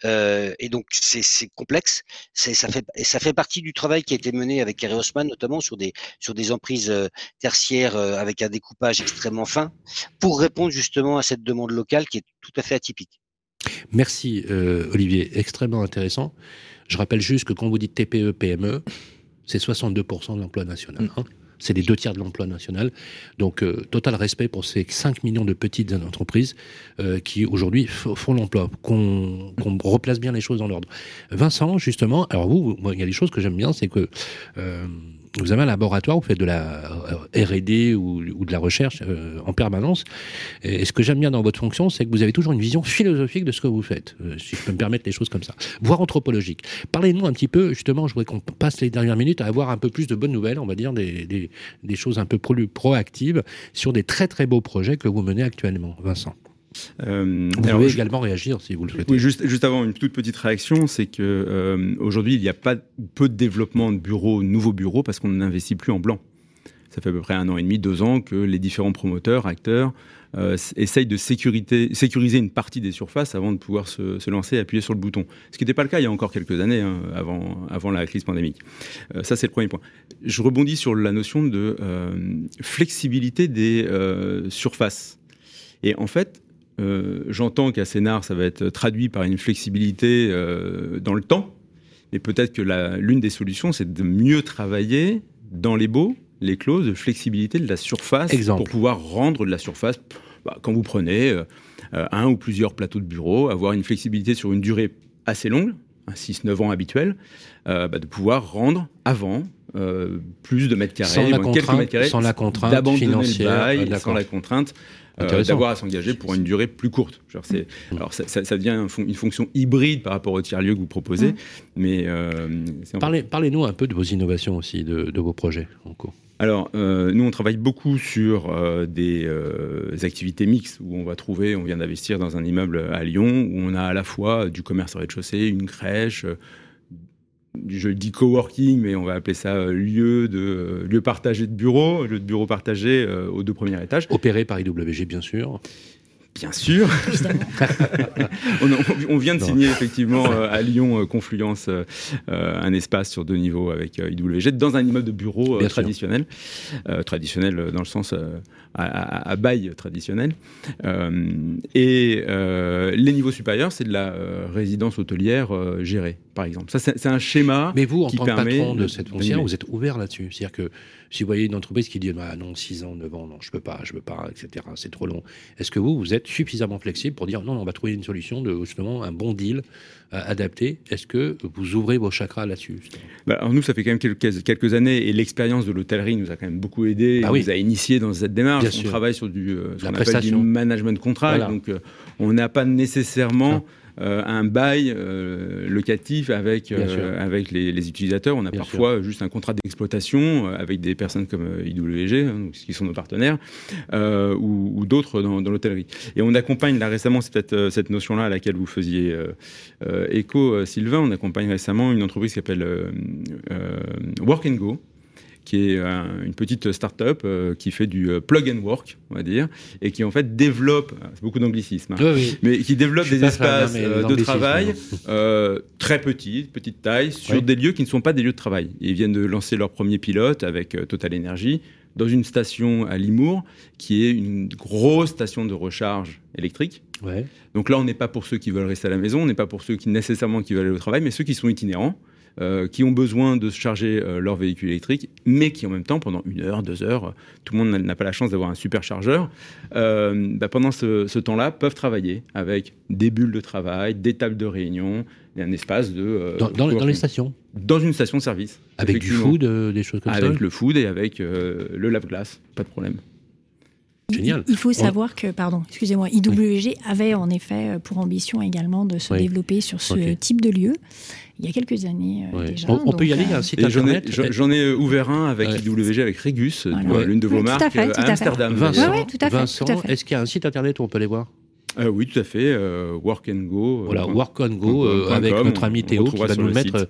Euh, et donc, c'est complexe. Ça fait, et ça fait partie du travail qui a été mené avec Kerry Haussmann, notamment sur des, sur des emprises euh, tertiaires euh, avec un découpage extrêmement fin, pour répondre justement à cette demande locale qui est tout à fait atypique. Merci, Olivier. Extrêmement intéressant. Je rappelle juste que quand vous dites TPE, PME, c'est 62% de l'emploi national. Hein. C'est les deux tiers de l'emploi national. Donc, euh, total respect pour ces 5 millions de petites entreprises euh, qui, aujourd'hui, font l'emploi. Qu'on replace bien les choses dans l'ordre. Vincent, justement, alors vous, il y a des choses que j'aime bien, c'est que euh, vous avez un laboratoire, vous faites de la euh, R&D ou, de la recherche euh, en permanence. Et, ce que j'aime bien dans votre fonction, c'est que vous avez toujours une vision philosophique de ce que vous faites, euh, si je peux me permettre les choses comme ça, voire anthropologique. Parlez-nous un petit peu, justement, je voudrais qu'on passe les dernières minutes à avoir un peu plus de bonnes nouvelles, on va dire des, des choses un peu plus proactives sur des très très beaux projets que vous menez actuellement, Vincent. Euh, vous pouvez également réagir si vous le souhaitez. Oui, juste, juste avant une toute petite réaction, c'est que euh, aujourd'hui il n'y a pas peu de développement de bureaux, nouveaux bureaux, parce qu'on n'investit plus en blanc. Ça fait à peu près un an et demi, deux ans que les différents promoteurs, acteurs, euh, essayent de sécuriser une partie des surfaces avant de pouvoir se, lancer et appuyer sur le bouton. Ce qui n'était pas le cas il y a encore quelques années, hein, avant, avant la crise pandémique. Euh, ça, c'est le premier point. Je rebondis sur la notion de flexibilité des surfaces. Et en fait, euh, j'entends qu'à Sénard, ça va être traduit par une flexibilité euh, dans le temps, mais peut-être que l'une des solutions, c'est de mieux travailler dans les baux, les clauses de flexibilité de la surface pour pouvoir rendre de la surface. Bah, quand vous prenez euh, un ou plusieurs plateaux de bureau, avoir une flexibilité sur une durée assez longue, 6-9 ans habituel, bah, de pouvoir rendre avant plus de mètres carrés, sans la quelques mètres carrés, sans la contrainte financière, bail, sans la contrainte. Euh, d'avoir à s'engager pour une durée plus courte. Genre mm. alors ça, ça, devient une fonction hybride par rapport au tiers-lieu que vous proposez. Mm. Mais euh, Parlez, parlez-nous un peu de vos innovations aussi, de, vos projets en cours. Alors, euh, nous, on travaille beaucoup sur des activités mixtes où on va trouver, on vient d'investir dans un immeuble à Lyon où on a à la fois du commerce au rez-de-chaussée, une crèche, je dis coworking, mais on va appeler ça euh, lieu de euh, lieu partagé de bureaux, lieu de bureaux partagés euh, aux deux premiers étages. Opéré par IWG, bien sûr. Bien sûr. on, vient de signer effectivement à Lyon Confluence un espace sur deux niveaux avec IWG dans un immeuble de bureau traditionnel, traditionnel dans le sens à, bail traditionnel. et les niveaux supérieurs, c'est de la résidence hôtelière gérée par exemple. Ça, c'est un schéma. Mais vous, en tant que patron de cette foncière, vous êtes ouvert là-dessus. C'est-à-dire que si vous voyez une entreprise qui dit ah non, 6 ans, 9 ans, non, je peux pas, je peux pas, etc., c'est trop long. Est-ce que vous, vous êtes suffisamment flexible pour dire non, non on va trouver une solution, de, justement, un bon deal euh, adapté Est-ce que vous ouvrez vos chakras là-dessus bah, Alors nous, ça fait quand même quelques, quelques années et l'expérience de l'hôtellerie nous a quand même beaucoup aidé, bah nous a initié dans cette démarche. on travaille sur du, euh, ce qu'on appelle du management contrat, donc euh, on n'a pas nécessairement. Un bail euh, locatif avec, euh, avec les, utilisateurs. On a parfois juste un contrat d'exploitation avec des personnes comme IWG, hein, qui sont nos partenaires, ou, d'autres dans, l'hôtellerie. Et on accompagne là récemment, cette, cette notion-là à laquelle vous faisiez écho, Sylvain, on accompagne récemment une entreprise qui s'appelle Work and Go qui est une petite start-up euh, qui fait du euh, plug and work, on va dire, et qui en fait développe, c'est beaucoup d'anglicisme, hein, mais qui développe des espaces euh, de travail très petits, petite taille, sur des lieux qui ne sont pas des lieux de travail. ils viennent de lancer leur premier pilote avec Total Energy dans une station à Limours, qui est une grosse station de recharge électrique. Donc là, on n'est pas pour ceux qui veulent rester à la maison, on n'est pas pour ceux qui nécessairement qui veulent aller au travail, mais ceux qui sont itinérants qui ont besoin de se charger leur véhicule électrique, mais qui en même temps, pendant une heure, deux heures, tout le monde n'a pas la chance d'avoir un superchargeur, bah, pendant ce, temps-là, peuvent travailler avec des bulles de travail, des tables de réunion, et un espace de... dans, les stations Dans une station-service. Avec du food, des choses comme ça Avec le food et avec le lave-glace, pas de problème. Génial. Il faut savoir que, pardon, excusez-moi, IWG avait en effet euh, pour ambition également de se développer sur ce type de lieu. Il y a quelques années euh, déjà. On, peut y aller, il y a un site internet. J'en ai, ouvert un avec IWG, avec Regus, l'une de vos marques, à, Amsterdam. Vincent, Vincent est-ce qu'il y a un site internet où on peut les voir? Euh, oui, tout à fait. Euh, work and Go. Euh, voilà, Work and Go avec notre ami Théo qui va nous mettre.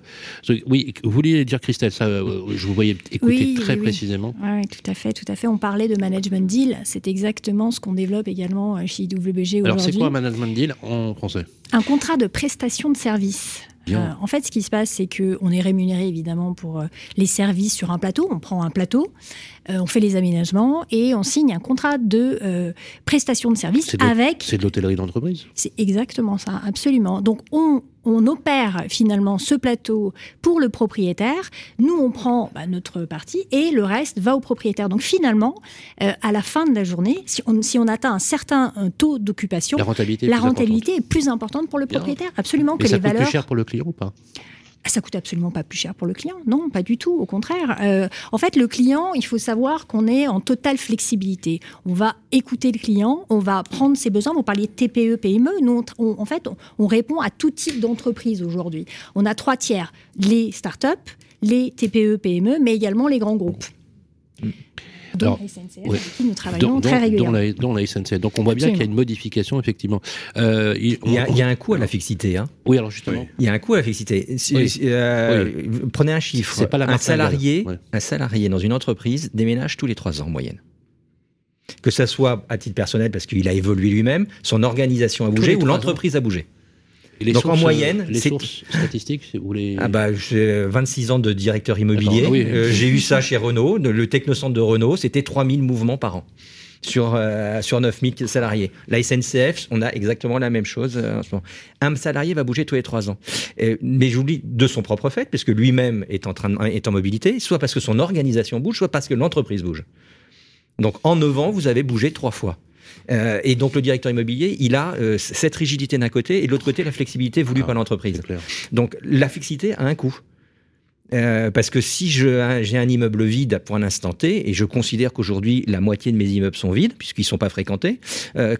oui, vous vouliez dire Christelle, ça, je vous voyais écouter très précisément. Oui, tout à fait, tout à fait. On parlait de management deal. C'est exactement ce qu'on développe également chez IWG aujourd'hui. Alors, c'est quoi un management deal en français? Un contrat de prestation de service. En fait, ce qui se passe, c'est qu'on est rémunéré évidemment pour les services sur un plateau. On prend un plateau, euh, on fait les aménagements et on signe un contrat de euh, prestation de service avec. C'est de l'hôtellerie d'entreprise. C'est exactement ça, absolument. Donc on, opère finalement ce plateau pour le propriétaire. Nous, on prend bah, notre partie et le reste va au propriétaire. Donc finalement, euh, à la fin de la journée, si on, atteint un certain taux d'occupation, la rentabilité, est, plus importante pour le propriétaire. Absolument. que ça les valeurs. plus cher pour le client ou pas? Ça coûte absolument pas plus cher pour le client. Non, pas du tout. Au contraire. Euh, en fait, le client, il faut savoir qu'on est en totale flexibilité. On va écouter le client, on va prendre ses besoins. Vous parliez de TPE, PME. Nous, en fait, on, répond à tout type d'entreprise aujourd'hui. On a trois tiers les startups, les TPE, PME, mais également les grands groupes. Dont la SNCF, avec qui nous travaillons très régulièrement. Dont la, SNCF. Donc on voit bien qu'il y a une modification, effectivement. Euh, il, y a, un coût à la fixité. Hein. Oui, alors justement. Il y a un coût à la fixité. Euh, prenez un chiffre. Pas la un, salarié, un salarié dans une entreprise déménage tous les trois ans en moyenne que ça soit à titre personnel parce qu'il a évolué lui-même, son organisation a bougé ou l'entreprise a bougé. Donc en moyenne, les sources statistiques ou les... Ah bah, j'ai 26 ans de directeur immobilier. Ah euh, j'ai eu ça chez Renault. Le technocentre de Renault, c'était 3000 mouvements par an sur, euh, sur 9000 salariés. La SNCF, on a exactement la même chose euh, Un salarié va bouger tous les trois ans. mais j'oublie de son propre fait, puisque lui-même est en, train est en mobilité, soit parce que son organisation bouge, soit parce que l'entreprise bouge. Donc en 9 ans, vous avez bougé trois fois. Euh, et donc le directeur immobilier, il a euh, cette rigidité d'un côté et de l'autre côté la flexibilité voulue ah, par l'entreprise. Donc la fixité a un coût. Euh, parce que si j'ai un immeuble vide pour un instant T, et je considère qu'aujourd'hui la moitié de mes immeubles sont vides, puisqu'ils ne sont pas fréquentés,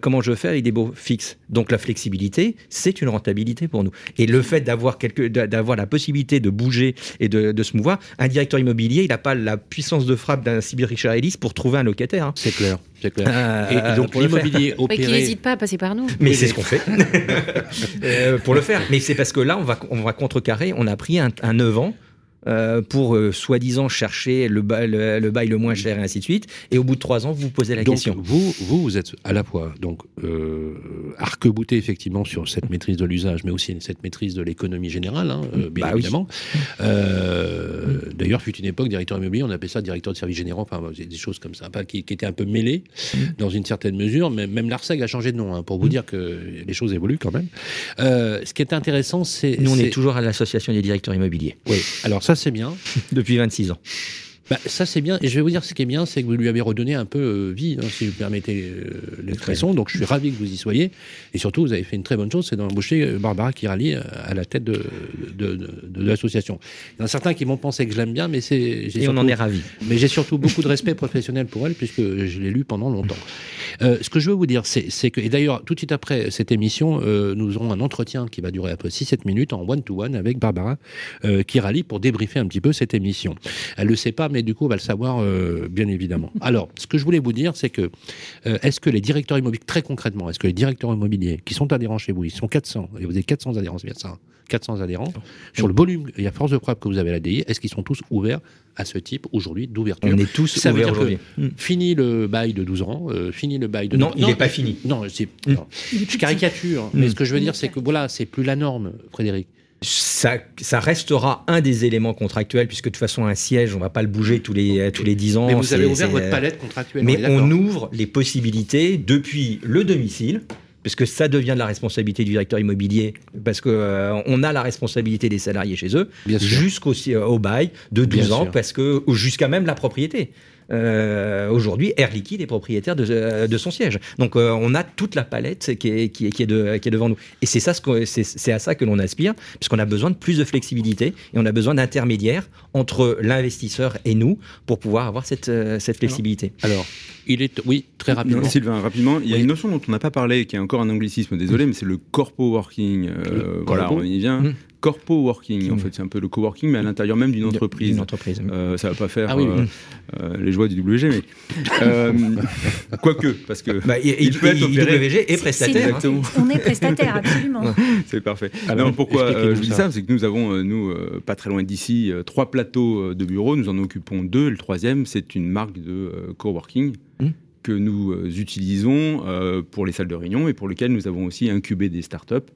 comment je fais avec des baux fixes? Donc la flexibilité, c'est une rentabilité pour nous. Et le fait d'avoir d'avoir la possibilité de bouger et de, de, se mouvoir, un directeur immobilier, il n'a pas la puissance de frappe d'un Sibir Richard Ellis pour trouver un locataire. Hein. C'est clair. C'est clair. Euh, et donc l'immobilier opéré. qui n'hésite pas à passer par nous. Mais c'est ce qu'on fait euh, pour le faire. Mais c'est parce que là, on va, on va contrecarrer. On a pris un, un 9 ans euh, pour euh, soi-disant chercher le, bail le, bail le moins cher et ainsi de suite. Et au bout de trois ans, vous vous posez la donc, question. Vous, vous, vous êtes à la fois donc euh, arc-bouté effectivement sur cette maîtrise de l'usage, mais aussi cette maîtrise de l'économie générale, hein, euh, bien bah évidemment. Euh, D'ailleurs, fut une époque, directeur immobilier, on appelait ça directeur de services généraux, enfin des choses comme ça, pas, qui, qui étaient un peu mêlées dans une certaine mesure. Mais même l'ARSEG a changé de nom, hein, pour vous dire que les choses évoluent quand même. ce qui est intéressant, c'est... Nous, on est, toujours à l'association des directeurs immobiliers. Oui, alors ça c'est bien. Depuis 26 ans. Bah, ça c'est bien. Et je vais vous dire ce qui est bien, c'est que vous lui avez redonné un peu euh, vie, hein, si vous permettez euh, l'expression. Donc je suis ravi que vous y soyez. Et surtout, vous avez fait une très bonne chose, c'est d'embaucher euh, Barbara Kirali à la tête de, de, l'association. Il y en a certains qui m'ont pensé que je l'aime bien, mais c'est. Et on en est ravi. Mais j'ai surtout beaucoup de respect professionnel pour elle, puisque je l'ai lu pendant longtemps. ce que je veux vous dire, c'est que, et d'ailleurs, tout de suite après cette émission, nous aurons un entretien qui va durer à peu 6-7 minutes en one-to-one avec Barbara Kirali pour débriefer un petit peu cette émission. Elle le sait pas, mais du coup, on va le savoir, euh, bien évidemment. Alors, ce que je voulais vous dire, c'est que, euh, est-ce que les directeurs immobiliers, très concrètement, est-ce que les directeurs immobiliers qui sont adhérents chez vous, ils sont 400, et vous avez 400 adhérents, c'est bien ça 400 hein, adhérents, sur le volume et à force de preuve que vous avez la DI, est-ce qu'ils sont tous ouverts à ce type aujourd'hui d'ouverture On est tous ouverts aujourd'hui. Fini le bail de 12 ans, euh, fini le bail de... Non, il n'est pas fini. Non, c'est, je caricature, mais ce que je veux dire, c'est que voilà, c'est plus la norme, Frédéric ça, ça, restera un des éléments contractuels, puisque de toute façon, un siège, on ne va pas le bouger tous les, tous les 10 ans. Mais vous avez ouvert votre palette contractuelle. Mais on ouvre les possibilités depuis le domicile puisque ça devient de la responsabilité du directeur immobilier, parce qu'on euh, on a la responsabilité des salariés chez eux, jusqu'au au bail de 12 ans, parce que jusqu'à même la propriété. Euh, aujourd'hui, Air Liquide est propriétaire de, euh, de son siège. Donc euh, on a toute la palette qui est, qui est, qui est, de, qui est devant nous. Et c'est ça, c'est à ça que l'on aspire, puisqu'on a besoin de plus de flexibilité et on a besoin d'intermédiaires entre l'investisseur et nous pour pouvoir avoir cette, cette flexibilité. Alors, il est, oui, très rapidement. Sylvain, rapidement, il y a une notion dont on n'a pas parlé, qui est encore un anglicisme, désolé, mais c'est le corpo working. voilà, on y vient. Mmh corpo working. En fait, c'est un peu le coworking, mais à l'intérieur même d'une entreprise. Une entreprise. Euh, ça va pas faire ah euh, euh, les joies du WG, mais quoique, parce que bah, il, peut être opéré. WG est prestataire. Hein. On est prestataire, absolument. c'est parfait. Alors, pourquoi je dis ça, C'est que nous avons, nous, pas très loin d'ici, trois plateaux de bureaux. Nous en occupons deux. Le troisième, c'est une marque de coworking. Que nous utilisons pour les salles de réunion et pour lesquelles nous avons aussi incubé des startups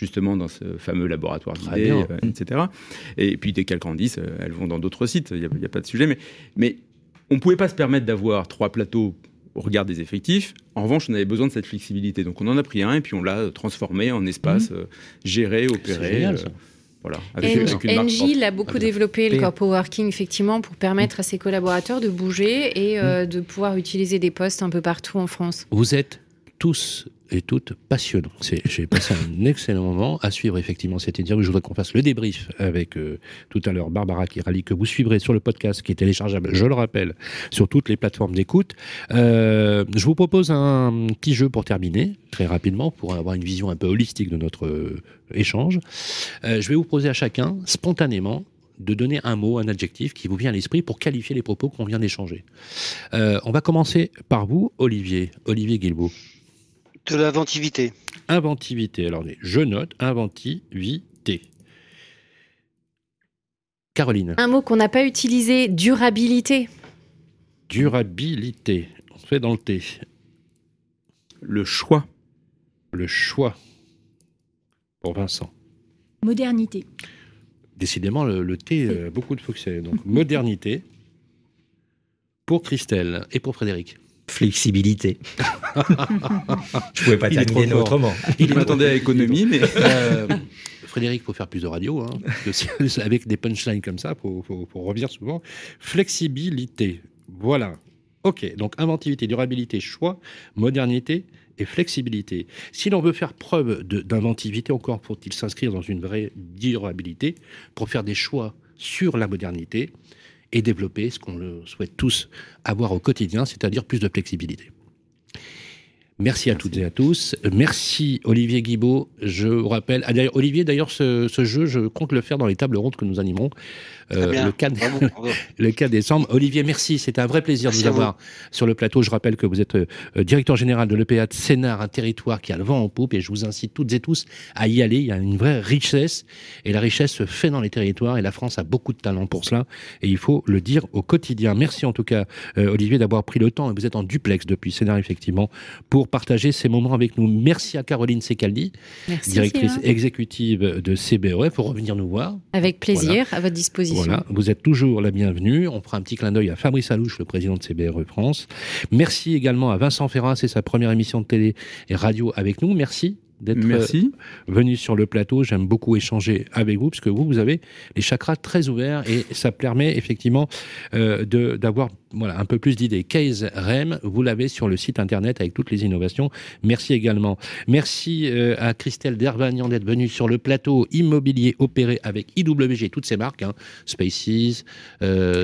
justement dans ce fameux laboratoire d'idées, euh, etc. Et puis dès qu'elles grandissent, euh, elles vont dans d'autres sites, il n'y a, pas de sujet. Mais, mais on ne pouvait pas se permettre d'avoir trois plateaux au regard des effectifs. En revanche, on avait besoin de cette flexibilité. Donc on en a pris un et puis on l'a transformé en espace mmh. euh, géré, opéré. Voilà, avec, a beaucoup développé le corpo working effectivement pour permettre à ses collaborateurs de bouger et mmh. de pouvoir utiliser des postes un peu partout en France. Vous êtes tous et toutes passionnants. J'ai passé un excellent moment à suivre effectivement cette interview. Je voudrais qu'on fasse le débrief avec euh, tout à l'heure Barbara Kirali, que vous suivrez sur le podcast qui est téléchargeable, je le rappelle, sur toutes les plateformes d'écoute. Euh, je vous propose un petit jeu pour terminer, très rapidement, pour avoir une vision un peu holistique de notre euh, échange. je vais vous poser à chacun, spontanément, de donner un mot, un adjectif qui vous vient à l'esprit pour qualifier les propos qu'on vient d'échanger. on va commencer par vous, Olivier, Olivier Guilbault. De l'inventivité. Inventivité. Alors, je note inventivité. Caroline. Un mot qu'on n'a pas utilisé, durabilité. Durabilité. On fait dans le T. Le choix. Le choix. Pour Vincent. Modernité. Décidément, le, T, euh, beaucoup de succès. Donc, modernité. Pour Christelle et pour Frédéric flexibilité. je pouvais pas terminer autrement. Il m'attendait à économie, mais. Euh, Frédéric, il faut faire plus de radio, hein, avec des punchlines comme ça, il faut, revenir souvent. Flexibilité, voilà. Ok, donc inventivité, durabilité, choix, modernité et flexibilité. Si l'on veut faire preuve d'inventivité, encore faut-il s'inscrire dans une vraie durabilité pour faire des choix sur la modernité et développer ce qu'on le souhaite tous avoir au quotidien, c'est-à-dire plus de flexibilité. Merci à toutes et à tous. Merci Olivier Guibaud. Je vous rappelle, ah, Olivier d'ailleurs, ce, ce, jeu, je compte le faire dans les tables rondes que nous animerons euh, le, 4, le décembre. Olivier, merci. C'était un vrai plaisir de vous avoir sur le plateau. Je rappelle que vous êtes euh, directeur général de l'EPA de Sénart, un territoire qui a le vent en poupe et je vous incite toutes et tous à y aller. Il y a une vraie richesse et la richesse se fait dans les territoires et la France a beaucoup de talent pour cela et il faut le dire au quotidien. Merci en tout cas, euh, Olivier, d'avoir pris le temps et vous êtes en duplex depuis Sénart, effectivement, pour partager ces moments avec nous. Merci à Caroline Secaldi, directrice exécutive de CBRE, pour revenir nous voir. Avec plaisir, à votre disposition. Voilà, vous êtes toujours la bienvenue. On fera un petit clin d'œil à Fabrice Alouche, le président de CBRE France. Merci également à Vincent Ferrat, c'est sa première émission de télé et radio avec nous. Merci d'être euh, venu sur le plateau. J'aime beaucoup échanger avec vous, parce que vous, vous avez les chakras très ouverts et ça permet effectivement euh, d'avoir voilà, un peu plus d'idées. Case REM, vous l'avez sur le site internet avec toutes les innovations. Merci également. Merci euh, à Christelle Dervagnan d'être venue sur le plateau immobilier opéré avec IWG, toutes ces marques, hein, Spaces,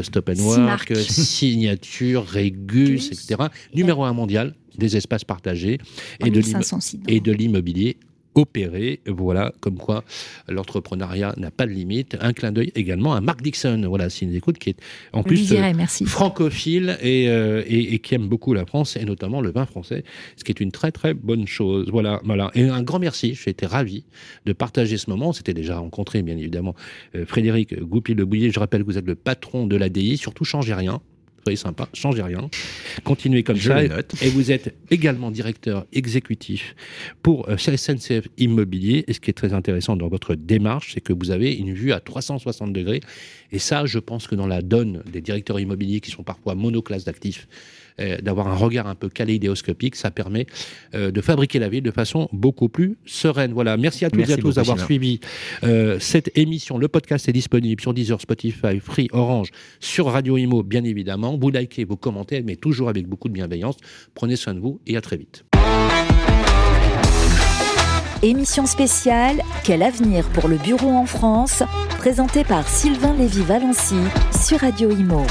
Stop and Work, Signature, Regus, etc. Numéro un mondial des espaces partagés et de, l'immobilier opéré. Voilà, comme quoi l'entrepreneuriat n'a pas de limite. Un clin d'œil également à Marc Dixon, voilà, s'il nous écoute, qui est en plus euh, francophile euh, et, et, qui aime beaucoup la France et notamment le vin français, ce qui est une très très bonne chose. Voilà, voilà. Et un grand merci. J'ai été ravi de partager ce moment. C'était déjà rencontré, bien évidemment, euh, Frédéric Goupil-Le Je rappelle que vous êtes le patron de l'ADI. Surtout, changez rien soyez sympa, changez rien. Continuez comme ça. Et vous êtes également directeur exécutif pour euh, SNCF Immobilier. Et ce qui est très intéressant dans votre démarche, c'est que vous avez une vue à 360 degrés. Et ça, je pense que dans la donne des directeurs immobiliers qui sont parfois monoclasses d'actifs, d'avoir un regard un peu kaléidéoscopique. Ça permet de fabriquer la ville de façon beaucoup plus sereine. Voilà. Merci à toutes et à tous d'avoir suivi cette émission. Le podcast est disponible sur Deezer, Spotify, Free, Orange, sur Radio Imo, bien évidemment. Vous likez, vous commentez, mais toujours avec beaucoup de bienveillance. Prenez soin de vous et à très vite. Émission spéciale Quel avenir pour le bureau en France présentée par Sylvain Lévy-Valency sur Radio Imo.